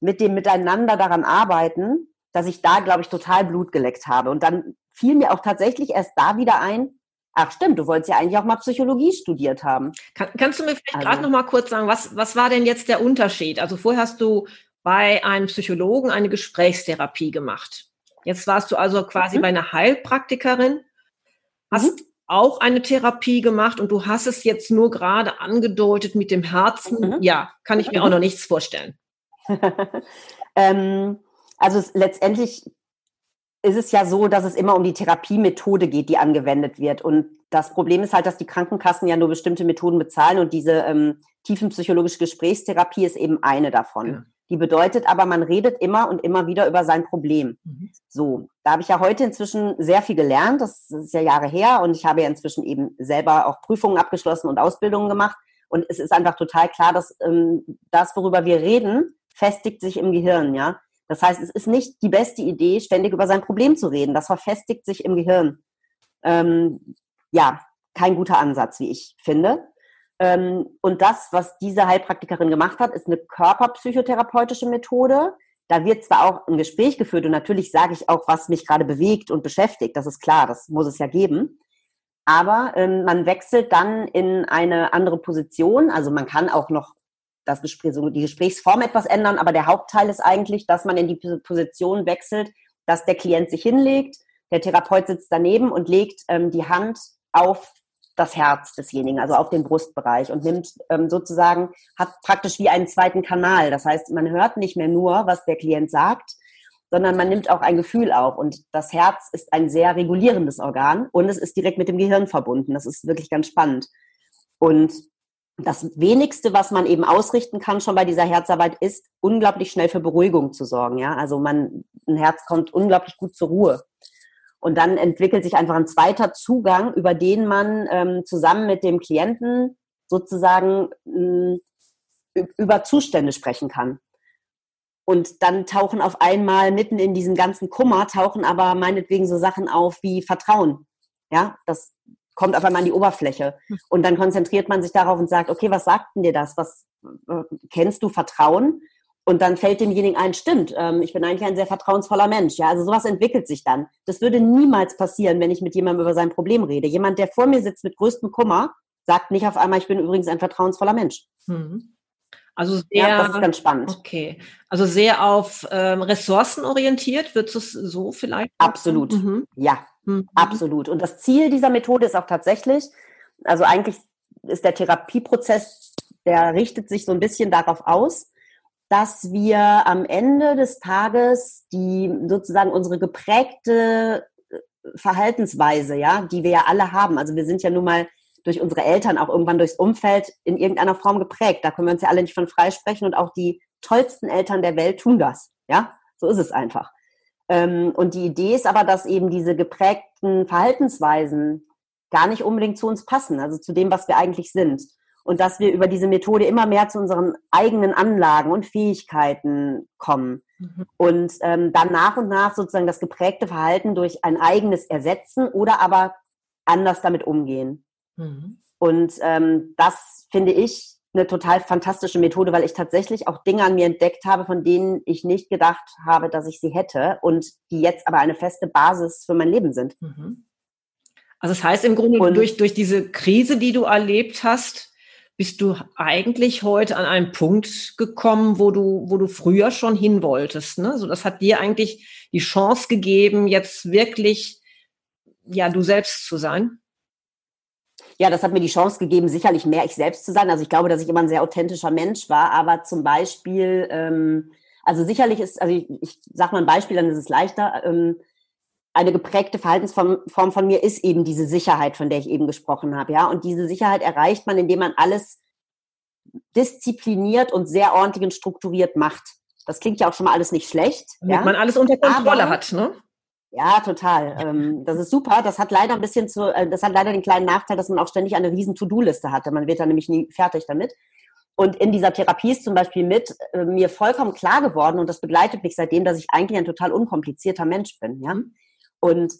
mit dem Miteinander daran arbeiten, dass ich da, glaube ich, total Blut geleckt habe. Und dann fiel mir auch tatsächlich erst da wieder ein, ach stimmt, du wolltest ja eigentlich auch mal Psychologie studiert haben. Kann, kannst du mir vielleicht also, gerade noch mal kurz sagen, was, was war denn jetzt der Unterschied? Also vorher hast du bei einem Psychologen eine Gesprächstherapie gemacht. Jetzt warst du also quasi mhm. bei einer Heilpraktikerin, hast mhm. auch eine Therapie gemacht und du hast es jetzt nur gerade angedeutet mit dem Herzen. Mhm. Ja, kann ich mir auch noch nichts vorstellen. ähm, also es, letztendlich ist es ja so, dass es immer um die Therapiemethode geht, die angewendet wird. Und das Problem ist halt, dass die Krankenkassen ja nur bestimmte Methoden bezahlen und diese ähm, tiefenpsychologische Gesprächstherapie ist eben eine davon. Ja. Die bedeutet aber, man redet immer und immer wieder über sein Problem. Mhm. So, da habe ich ja heute inzwischen sehr viel gelernt. Das ist ja Jahre her und ich habe ja inzwischen eben selber auch Prüfungen abgeschlossen und Ausbildungen gemacht. Und es ist einfach total klar, dass ähm, das, worüber wir reden, festigt sich im Gehirn, ja. Das heißt, es ist nicht die beste Idee, ständig über sein Problem zu reden. Das verfestigt sich im Gehirn. Ähm, ja, kein guter Ansatz, wie ich finde. Ähm, und das, was diese Heilpraktikerin gemacht hat, ist eine körperpsychotherapeutische Methode. Da wird zwar auch ein Gespräch geführt und natürlich sage ich auch, was mich gerade bewegt und beschäftigt. Das ist klar, das muss es ja geben. Aber ähm, man wechselt dann in eine andere Position. Also man kann auch noch das Gespräch, so die Gesprächsform etwas ändern, aber der Hauptteil ist eigentlich, dass man in die Position wechselt, dass der Klient sich hinlegt, der Therapeut sitzt daneben und legt ähm, die Hand auf das Herz desjenigen, also auf den Brustbereich und nimmt ähm, sozusagen, hat praktisch wie einen zweiten Kanal. Das heißt, man hört nicht mehr nur, was der Klient sagt, sondern man nimmt auch ein Gefühl auf. Und das Herz ist ein sehr regulierendes Organ und es ist direkt mit dem Gehirn verbunden. Das ist wirklich ganz spannend. Und das wenigste, was man eben ausrichten kann schon bei dieser Herzarbeit, ist unglaublich schnell für Beruhigung zu sorgen. Ja, also man, ein Herz kommt unglaublich gut zur Ruhe. Und dann entwickelt sich einfach ein zweiter Zugang, über den man ähm, zusammen mit dem Klienten sozusagen mh, über Zustände sprechen kann. Und dann tauchen auf einmal mitten in diesem ganzen Kummer, tauchen aber meinetwegen so Sachen auf wie Vertrauen. Ja, das kommt auf einmal an die Oberfläche. Hm. Und dann konzentriert man sich darauf und sagt, okay, was sagt denn dir das? Was äh, kennst du Vertrauen? Und dann fällt demjenigen ein, stimmt, ähm, ich bin eigentlich ein sehr vertrauensvoller Mensch. Ja, also sowas entwickelt sich dann. Das würde niemals passieren, wenn ich mit jemandem über sein Problem rede. Jemand, der vor mir sitzt mit größtem Kummer, sagt nicht auf einmal, ich bin übrigens ein vertrauensvoller Mensch. Mhm. Also sehr, ja, das ist ganz spannend. Okay, also sehr auf ähm, Ressourcen orientiert, wird es so vielleicht? Absolut, mhm. ja, mhm. absolut. Und das Ziel dieser Methode ist auch tatsächlich, also eigentlich ist der Therapieprozess, der richtet sich so ein bisschen darauf aus, dass wir am Ende des Tages die sozusagen unsere geprägte äh, Verhaltensweise, ja, die wir ja alle haben. Also wir sind ja nun mal durch unsere Eltern, auch irgendwann durchs Umfeld in irgendeiner Form geprägt. Da können wir uns ja alle nicht von freisprechen und auch die tollsten Eltern der Welt tun das. Ja, so ist es einfach. Ähm, und die Idee ist aber, dass eben diese geprägten Verhaltensweisen gar nicht unbedingt zu uns passen, also zu dem, was wir eigentlich sind. Und dass wir über diese Methode immer mehr zu unseren eigenen Anlagen und Fähigkeiten kommen. Mhm. Und ähm, dann nach und nach sozusagen das geprägte Verhalten durch ein eigenes ersetzen oder aber anders damit umgehen. Mhm. Und ähm, das finde ich eine total fantastische Methode, weil ich tatsächlich auch Dinge an mir entdeckt habe, von denen ich nicht gedacht habe, dass ich sie hätte und die jetzt aber eine feste Basis für mein Leben sind. Mhm. Also das heißt im Grunde, und, durch, durch diese Krise, die du erlebt hast, bist du eigentlich heute an einen Punkt gekommen, wo du, wo du früher schon hin wolltest. Ne? So, das hat dir eigentlich die Chance gegeben, jetzt wirklich ja du selbst zu sein. Ja, das hat mir die Chance gegeben, sicherlich mehr ich selbst zu sein. Also ich glaube, dass ich immer ein sehr authentischer Mensch war, aber zum Beispiel, ähm, also sicherlich ist, also ich, ich sage mal ein Beispiel, dann ist es leichter. Ähm, eine geprägte Verhaltensform von mir ist eben diese Sicherheit, von der ich eben gesprochen habe, ja. Und diese Sicherheit erreicht man, indem man alles diszipliniert und sehr ordentlich und strukturiert macht. Das klingt ja auch schon mal alles nicht schlecht. Damit ja? man alles unter Kontrolle Aber, hat, ne? Ja, total. Ähm, das ist super. Das hat leider ein bisschen zu, äh, das hat leider den kleinen Nachteil, dass man auch ständig eine riesen To-Do-Liste hatte. Man wird dann nämlich nie fertig damit. Und in dieser Therapie ist zum Beispiel mit äh, mir vollkommen klar geworden, und das begleitet mich seitdem, dass ich eigentlich ein total unkomplizierter Mensch bin, ja. Und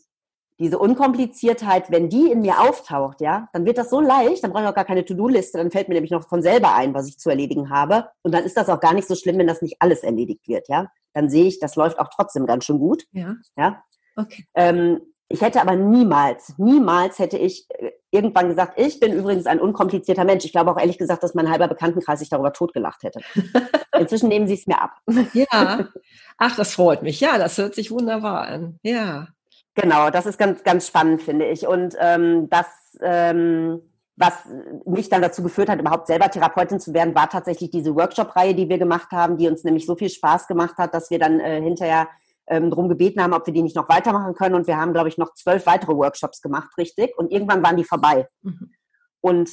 diese Unkompliziertheit, wenn die in mir auftaucht, ja, dann wird das so leicht, dann brauche ich auch gar keine To-Do-Liste, dann fällt mir nämlich noch von selber ein, was ich zu erledigen habe. Und dann ist das auch gar nicht so schlimm, wenn das nicht alles erledigt wird, ja. Dann sehe ich, das läuft auch trotzdem ganz schön gut. Ja. ja? Okay. Ähm, Ich hätte aber niemals, niemals hätte ich äh, irgendwann gesagt, ich bin übrigens ein unkomplizierter Mensch. Ich glaube auch ehrlich gesagt, dass mein halber Bekanntenkreis sich darüber totgelacht hätte. Inzwischen nehmen sie es mir ab. Ja. Ach, das freut mich. Ja, das hört sich wunderbar an. Ja. Genau, das ist ganz, ganz spannend, finde ich. Und ähm, das, ähm, was mich dann dazu geführt hat, überhaupt selber Therapeutin zu werden, war tatsächlich diese Workshop-Reihe, die wir gemacht haben, die uns nämlich so viel Spaß gemacht hat, dass wir dann äh, hinterher ähm, darum gebeten haben, ob wir die nicht noch weitermachen können. Und wir haben, glaube ich, noch zwölf weitere Workshops gemacht, richtig. Und irgendwann waren die vorbei. Mhm. Und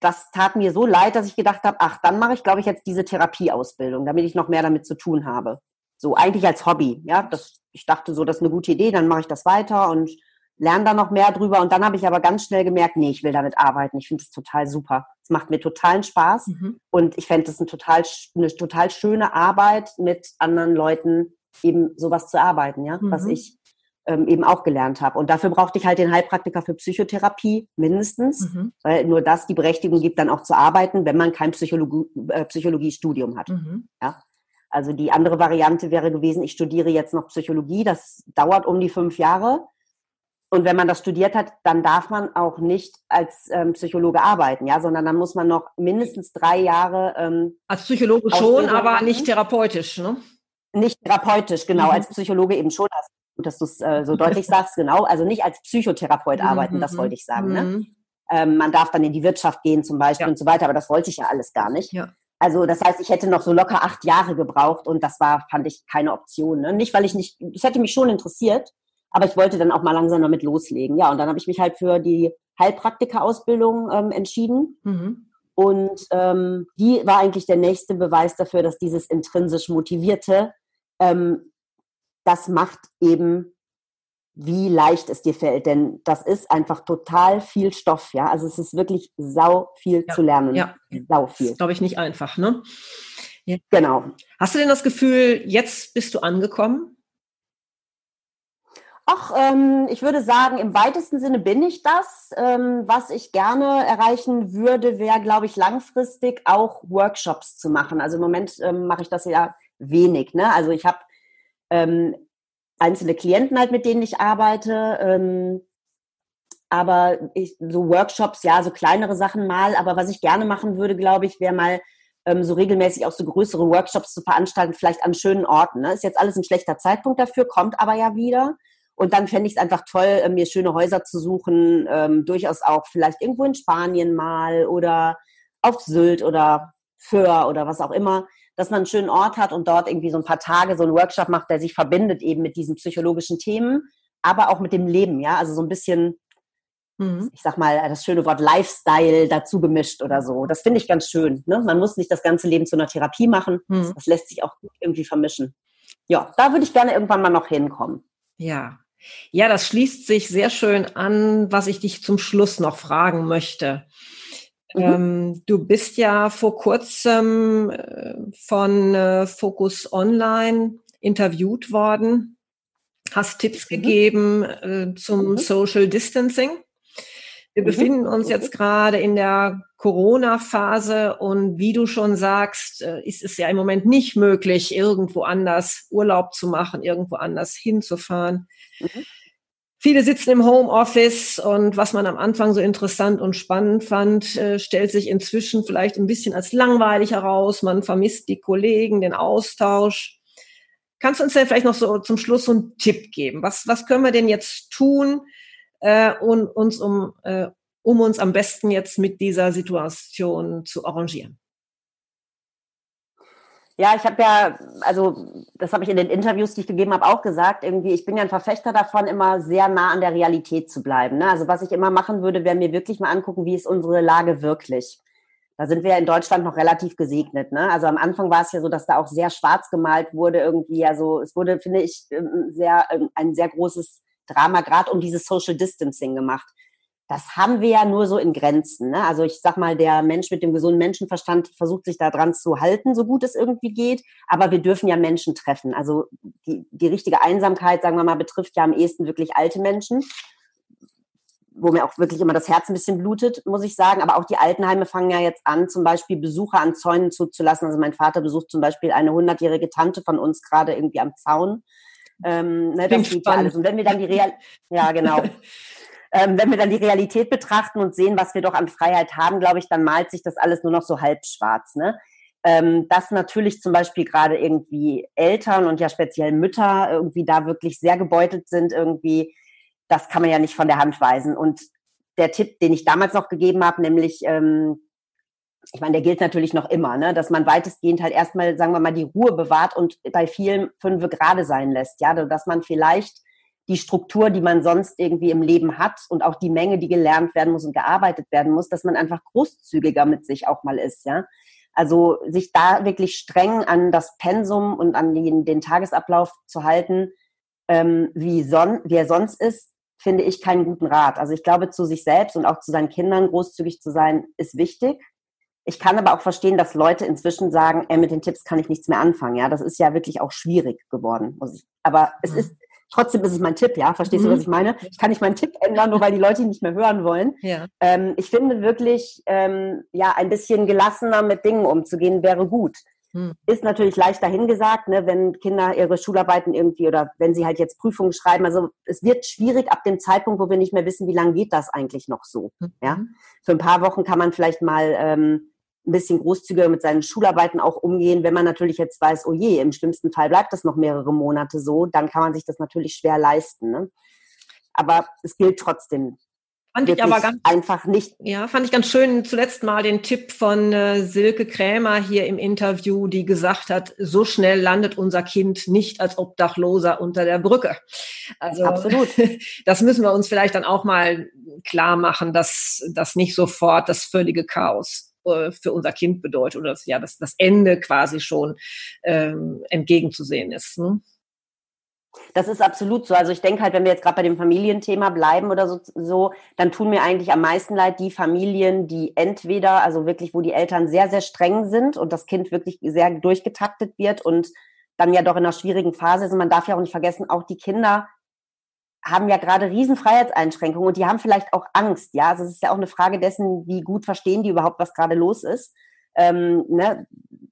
das tat mir so leid, dass ich gedacht habe, ach, dann mache ich, glaube ich, jetzt diese Therapieausbildung, damit ich noch mehr damit zu tun habe. So eigentlich als Hobby. Ja, das, ich dachte so, das ist eine gute Idee, dann mache ich das weiter und lerne da noch mehr drüber. Und dann habe ich aber ganz schnell gemerkt, nee, ich will damit arbeiten. Ich finde es total super. Es macht mir totalen Spaß. Mhm. Und ich fände es eine total, eine total schöne Arbeit, mit anderen Leuten eben sowas zu arbeiten, ja, mhm. was ich ähm, eben auch gelernt habe. Und dafür brauchte ich halt den Heilpraktiker für Psychotherapie mindestens, mhm. weil nur das die Berechtigung gibt, dann auch zu arbeiten, wenn man kein Psychologie, äh, Psychologiestudium hat. Mhm. Ja. Also die andere Variante wäre gewesen, ich studiere jetzt noch Psychologie, das dauert um die fünf Jahre. Und wenn man das studiert hat, dann darf man auch nicht als ähm, Psychologe arbeiten, ja, sondern dann muss man noch mindestens drei Jahre. Ähm, als Psychologe schon, aber nicht therapeutisch, ne? Nicht therapeutisch, genau, mhm. als Psychologe eben schon. Also gut, dass du es äh, so deutlich sagst, genau. Also nicht als Psychotherapeut mhm. arbeiten, das wollte ich sagen. Ne? Mhm. Ähm, man darf dann in die Wirtschaft gehen zum Beispiel ja. und so weiter, aber das wollte ich ja alles gar nicht. Ja. Also das heißt, ich hätte noch so locker acht Jahre gebraucht und das war, fand ich, keine Option. Ne? Nicht, weil ich nicht, das hätte mich schon interessiert, aber ich wollte dann auch mal langsam damit loslegen. Ja, und dann habe ich mich halt für die Heilpraktika-Ausbildung ähm, entschieden. Mhm. Und ähm, die war eigentlich der nächste Beweis dafür, dass dieses intrinsisch Motivierte ähm, das macht eben, wie leicht es dir fällt. Denn das ist einfach total viel Stoff, ja. Also es ist wirklich sau viel ja, zu lernen. Ja, sau viel. Glaube ich nicht einfach, ne? Ja. Genau. Hast du denn das Gefühl, jetzt bist du angekommen? Ach, ähm, ich würde sagen, im weitesten Sinne bin ich das. Ähm, was ich gerne erreichen würde, wäre, glaube ich, langfristig auch Workshops zu machen. Also im Moment ähm, mache ich das ja wenig. Ne? Also ich habe ähm, einzelne Klienten halt, mit denen ich arbeite. Ähm, aber ich, so Workshops, ja, so kleinere Sachen mal. Aber was ich gerne machen würde, glaube ich, wäre mal ähm, so regelmäßig auch so größere Workshops zu veranstalten, vielleicht an schönen Orten. Ne? Ist jetzt alles ein schlechter Zeitpunkt dafür, kommt aber ja wieder. Und dann fände ich es einfach toll, äh, mir schöne Häuser zu suchen, ähm, durchaus auch vielleicht irgendwo in Spanien mal oder auf Sylt oder Föhr oder was auch immer, dass man einen schönen Ort hat und dort irgendwie so ein paar Tage so einen Workshop macht, der sich verbindet eben mit diesen psychologischen Themen, aber auch mit dem Leben, ja, also so ein bisschen, mhm. ich sag mal, das schöne Wort Lifestyle dazu gemischt oder so. Das finde ich ganz schön. Ne? Man muss nicht das ganze Leben zu einer Therapie machen. Mhm. Das lässt sich auch gut irgendwie vermischen. Ja, da würde ich gerne irgendwann mal noch hinkommen. Ja. Ja, das schließt sich sehr schön an, was ich dich zum Schluss noch fragen möchte. Mhm. Ähm, du bist ja vor kurzem äh, von äh, Focus Online interviewt worden, hast Tipps mhm. gegeben äh, zum mhm. Social Distancing. Wir mhm. befinden uns jetzt gerade in der Corona-Phase und wie du schon sagst, äh, ist es ja im Moment nicht möglich, irgendwo anders Urlaub zu machen, irgendwo anders hinzufahren. Viele sitzen im Homeoffice und was man am Anfang so interessant und spannend fand, äh, stellt sich inzwischen vielleicht ein bisschen als langweilig heraus. Man vermisst die Kollegen, den Austausch. Kannst du uns denn vielleicht noch so zum Schluss so einen Tipp geben? Was, was können wir denn jetzt tun, äh, und uns um, äh, um uns am besten jetzt mit dieser Situation zu arrangieren? Ja, ich habe ja, also das habe ich in den Interviews, die ich gegeben habe, auch gesagt, irgendwie, ich bin ja ein Verfechter davon, immer sehr nah an der Realität zu bleiben. Ne? Also was ich immer machen würde, wäre mir wirklich mal angucken, wie ist unsere Lage wirklich. Da sind wir ja in Deutschland noch relativ gesegnet. Ne? Also am Anfang war es ja so, dass da auch sehr schwarz gemalt wurde irgendwie. Also es wurde, finde ich, ähm, sehr, ähm, ein sehr großes Drama gerade um dieses Social Distancing gemacht das haben wir ja nur so in Grenzen. Ne? Also ich sag mal, der Mensch mit dem gesunden Menschenverstand versucht sich da dran zu halten, so gut es irgendwie geht. Aber wir dürfen ja Menschen treffen. Also die, die richtige Einsamkeit, sagen wir mal, betrifft ja am ehesten wirklich alte Menschen, wo mir auch wirklich immer das Herz ein bisschen blutet, muss ich sagen. Aber auch die Altenheime fangen ja jetzt an, zum Beispiel Besucher an Zäunen zuzulassen. Also mein Vater besucht zum Beispiel eine hundertjährige Tante von uns gerade irgendwie am Zaun Ähm, ne, das geht ja alles. Und wenn wir dann die Real ja genau. ähm, wenn wir dann die Realität betrachten und sehen, was wir doch an Freiheit haben, glaube ich, dann malt sich das alles nur noch so halb schwarz. Ne? Ähm, dass natürlich zum Beispiel gerade irgendwie Eltern und ja speziell Mütter irgendwie da wirklich sehr gebeutelt sind, irgendwie, das kann man ja nicht von der Hand weisen. Und der Tipp, den ich damals noch gegeben habe, nämlich, ähm, ich meine, der gilt natürlich noch immer, ne? dass man weitestgehend halt erstmal, sagen wir mal, die Ruhe bewahrt und bei vielen fünf gerade sein lässt, ja, dass man vielleicht die Struktur, die man sonst irgendwie im Leben hat und auch die Menge, die gelernt werden muss und gearbeitet werden muss, dass man einfach großzügiger mit sich auch mal ist, ja. Also sich da wirklich streng an das Pensum und an den, den Tagesablauf zu halten, ähm, wie, son wie er sonst ist, finde ich keinen guten Rat. Also ich glaube, zu sich selbst und auch zu seinen Kindern großzügig zu sein, ist wichtig. Ich kann aber auch verstehen, dass Leute inzwischen sagen, ey, mit den Tipps kann ich nichts mehr anfangen. Ja, das ist ja wirklich auch schwierig geworden. Aber es mhm. ist Trotzdem ist es mein Tipp, ja. Verstehst mhm. du, was ich meine? Ich kann nicht meinen Tipp ändern, nur weil die Leute ihn nicht mehr hören wollen. Ja. Ähm, ich finde wirklich, ähm, ja, ein bisschen gelassener mit Dingen umzugehen wäre gut. Mhm. Ist natürlich leicht dahingesagt, ne, wenn Kinder ihre Schularbeiten irgendwie oder wenn sie halt jetzt Prüfungen schreiben. Also es wird schwierig ab dem Zeitpunkt, wo wir nicht mehr wissen, wie lange geht das eigentlich noch so. Mhm. Ja, für ein paar Wochen kann man vielleicht mal ähm, ein bisschen großzügiger mit seinen Schularbeiten auch umgehen. Wenn man natürlich jetzt weiß, oh je, im schlimmsten Fall bleibt das noch mehrere Monate so, dann kann man sich das natürlich schwer leisten. Ne? Aber es gilt trotzdem. Fand ich aber ganz einfach nicht. Ja, fand ich ganz schön zuletzt mal den Tipp von äh, Silke Krämer hier im Interview, die gesagt hat, so schnell landet unser Kind nicht als Obdachloser unter der Brücke. Also Absolut. das müssen wir uns vielleicht dann auch mal klar machen, dass das nicht sofort das völlige Chaos äh, für unser Kind bedeutet oder das, ja, dass das Ende quasi schon ähm, entgegenzusehen ist. Ne? Das ist absolut so. Also ich denke halt, wenn wir jetzt gerade bei dem Familienthema bleiben oder so, so, dann tun mir eigentlich am meisten leid die Familien, die entweder, also wirklich, wo die Eltern sehr, sehr streng sind und das Kind wirklich sehr durchgetaktet wird und dann ja doch in einer schwierigen Phase ist. Und man darf ja auch nicht vergessen, auch die Kinder haben ja gerade riesen Freiheitseinschränkungen und die haben vielleicht auch Angst. Ja, also es ist ja auch eine Frage dessen, wie gut verstehen die überhaupt, was gerade los ist. Ähm, ne?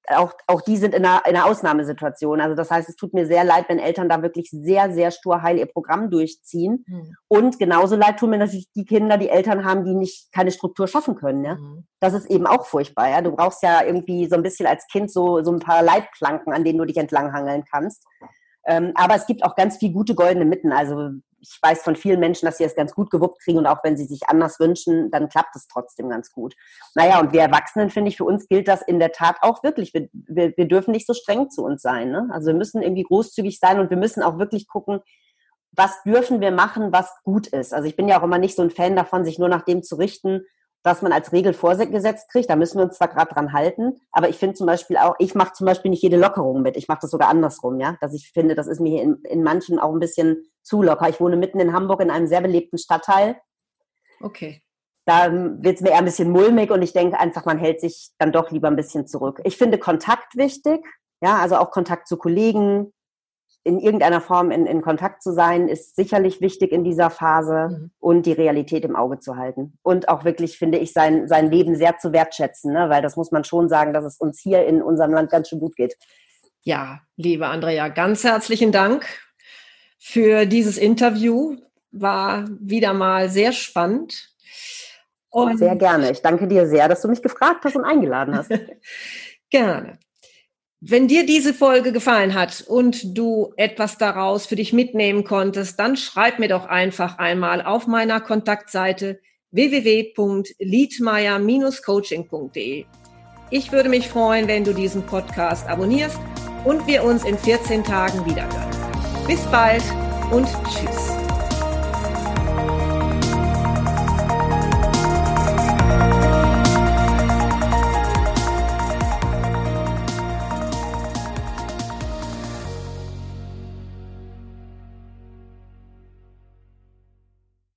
auch, auch die sind in einer, in einer Ausnahmesituation. Also das heißt, es tut mir sehr leid, wenn Eltern da wirklich sehr, sehr stur heil ihr Programm durchziehen. Mhm. Und genauso leid tun mir natürlich die Kinder, die Eltern haben, die nicht keine Struktur schaffen können. Ja? Mhm. Das ist eben auch furchtbar. Ja? Du brauchst ja irgendwie so ein bisschen als Kind so, so ein paar Leitplanken, an denen du dich entlanghangeln kannst. Ähm, aber es gibt auch ganz viel gute goldene Mitten. Also ich weiß von vielen Menschen, dass sie es ganz gut gewuppt kriegen und auch wenn sie sich anders wünschen, dann klappt es trotzdem ganz gut. Naja, und wir Erwachsenen, finde ich, für uns gilt das in der Tat auch wirklich. Wir, wir, wir dürfen nicht so streng zu uns sein. Ne? Also wir müssen irgendwie großzügig sein und wir müssen auch wirklich gucken, was dürfen wir machen, was gut ist. Also ich bin ja auch immer nicht so ein Fan davon, sich nur nach dem zu richten, was man als Regel vorgesetzt kriegt. Da müssen wir uns zwar gerade dran halten, aber ich finde zum Beispiel auch, ich mache zum Beispiel nicht jede Lockerung mit. Ich mache das sogar andersrum, ja. Dass ich finde, das ist mir in, in manchen auch ein bisschen zu locker. Ich wohne mitten in Hamburg in einem sehr belebten Stadtteil. Okay. Da wird es mir eher ein bisschen mulmig und ich denke einfach, man hält sich dann doch lieber ein bisschen zurück. Ich finde Kontakt wichtig, ja, also auch Kontakt zu Kollegen, in irgendeiner Form in, in Kontakt zu sein, ist sicherlich wichtig in dieser Phase mhm. und die Realität im Auge zu halten. Und auch wirklich, finde ich, sein, sein Leben sehr zu wertschätzen, ne? weil das muss man schon sagen, dass es uns hier in unserem Land ganz schön gut geht. Ja, liebe Andrea, ganz herzlichen Dank für dieses Interview. War wieder mal sehr spannend. Und sehr gerne. Ich danke dir sehr, dass du mich gefragt hast und eingeladen hast. gerne. Wenn dir diese Folge gefallen hat und du etwas daraus für dich mitnehmen konntest, dann schreib mir doch einfach einmal auf meiner Kontaktseite www.liedmeier-coaching.de. Ich würde mich freuen, wenn du diesen Podcast abonnierst und wir uns in 14 Tagen wiederhören. Bis bald und tschüss.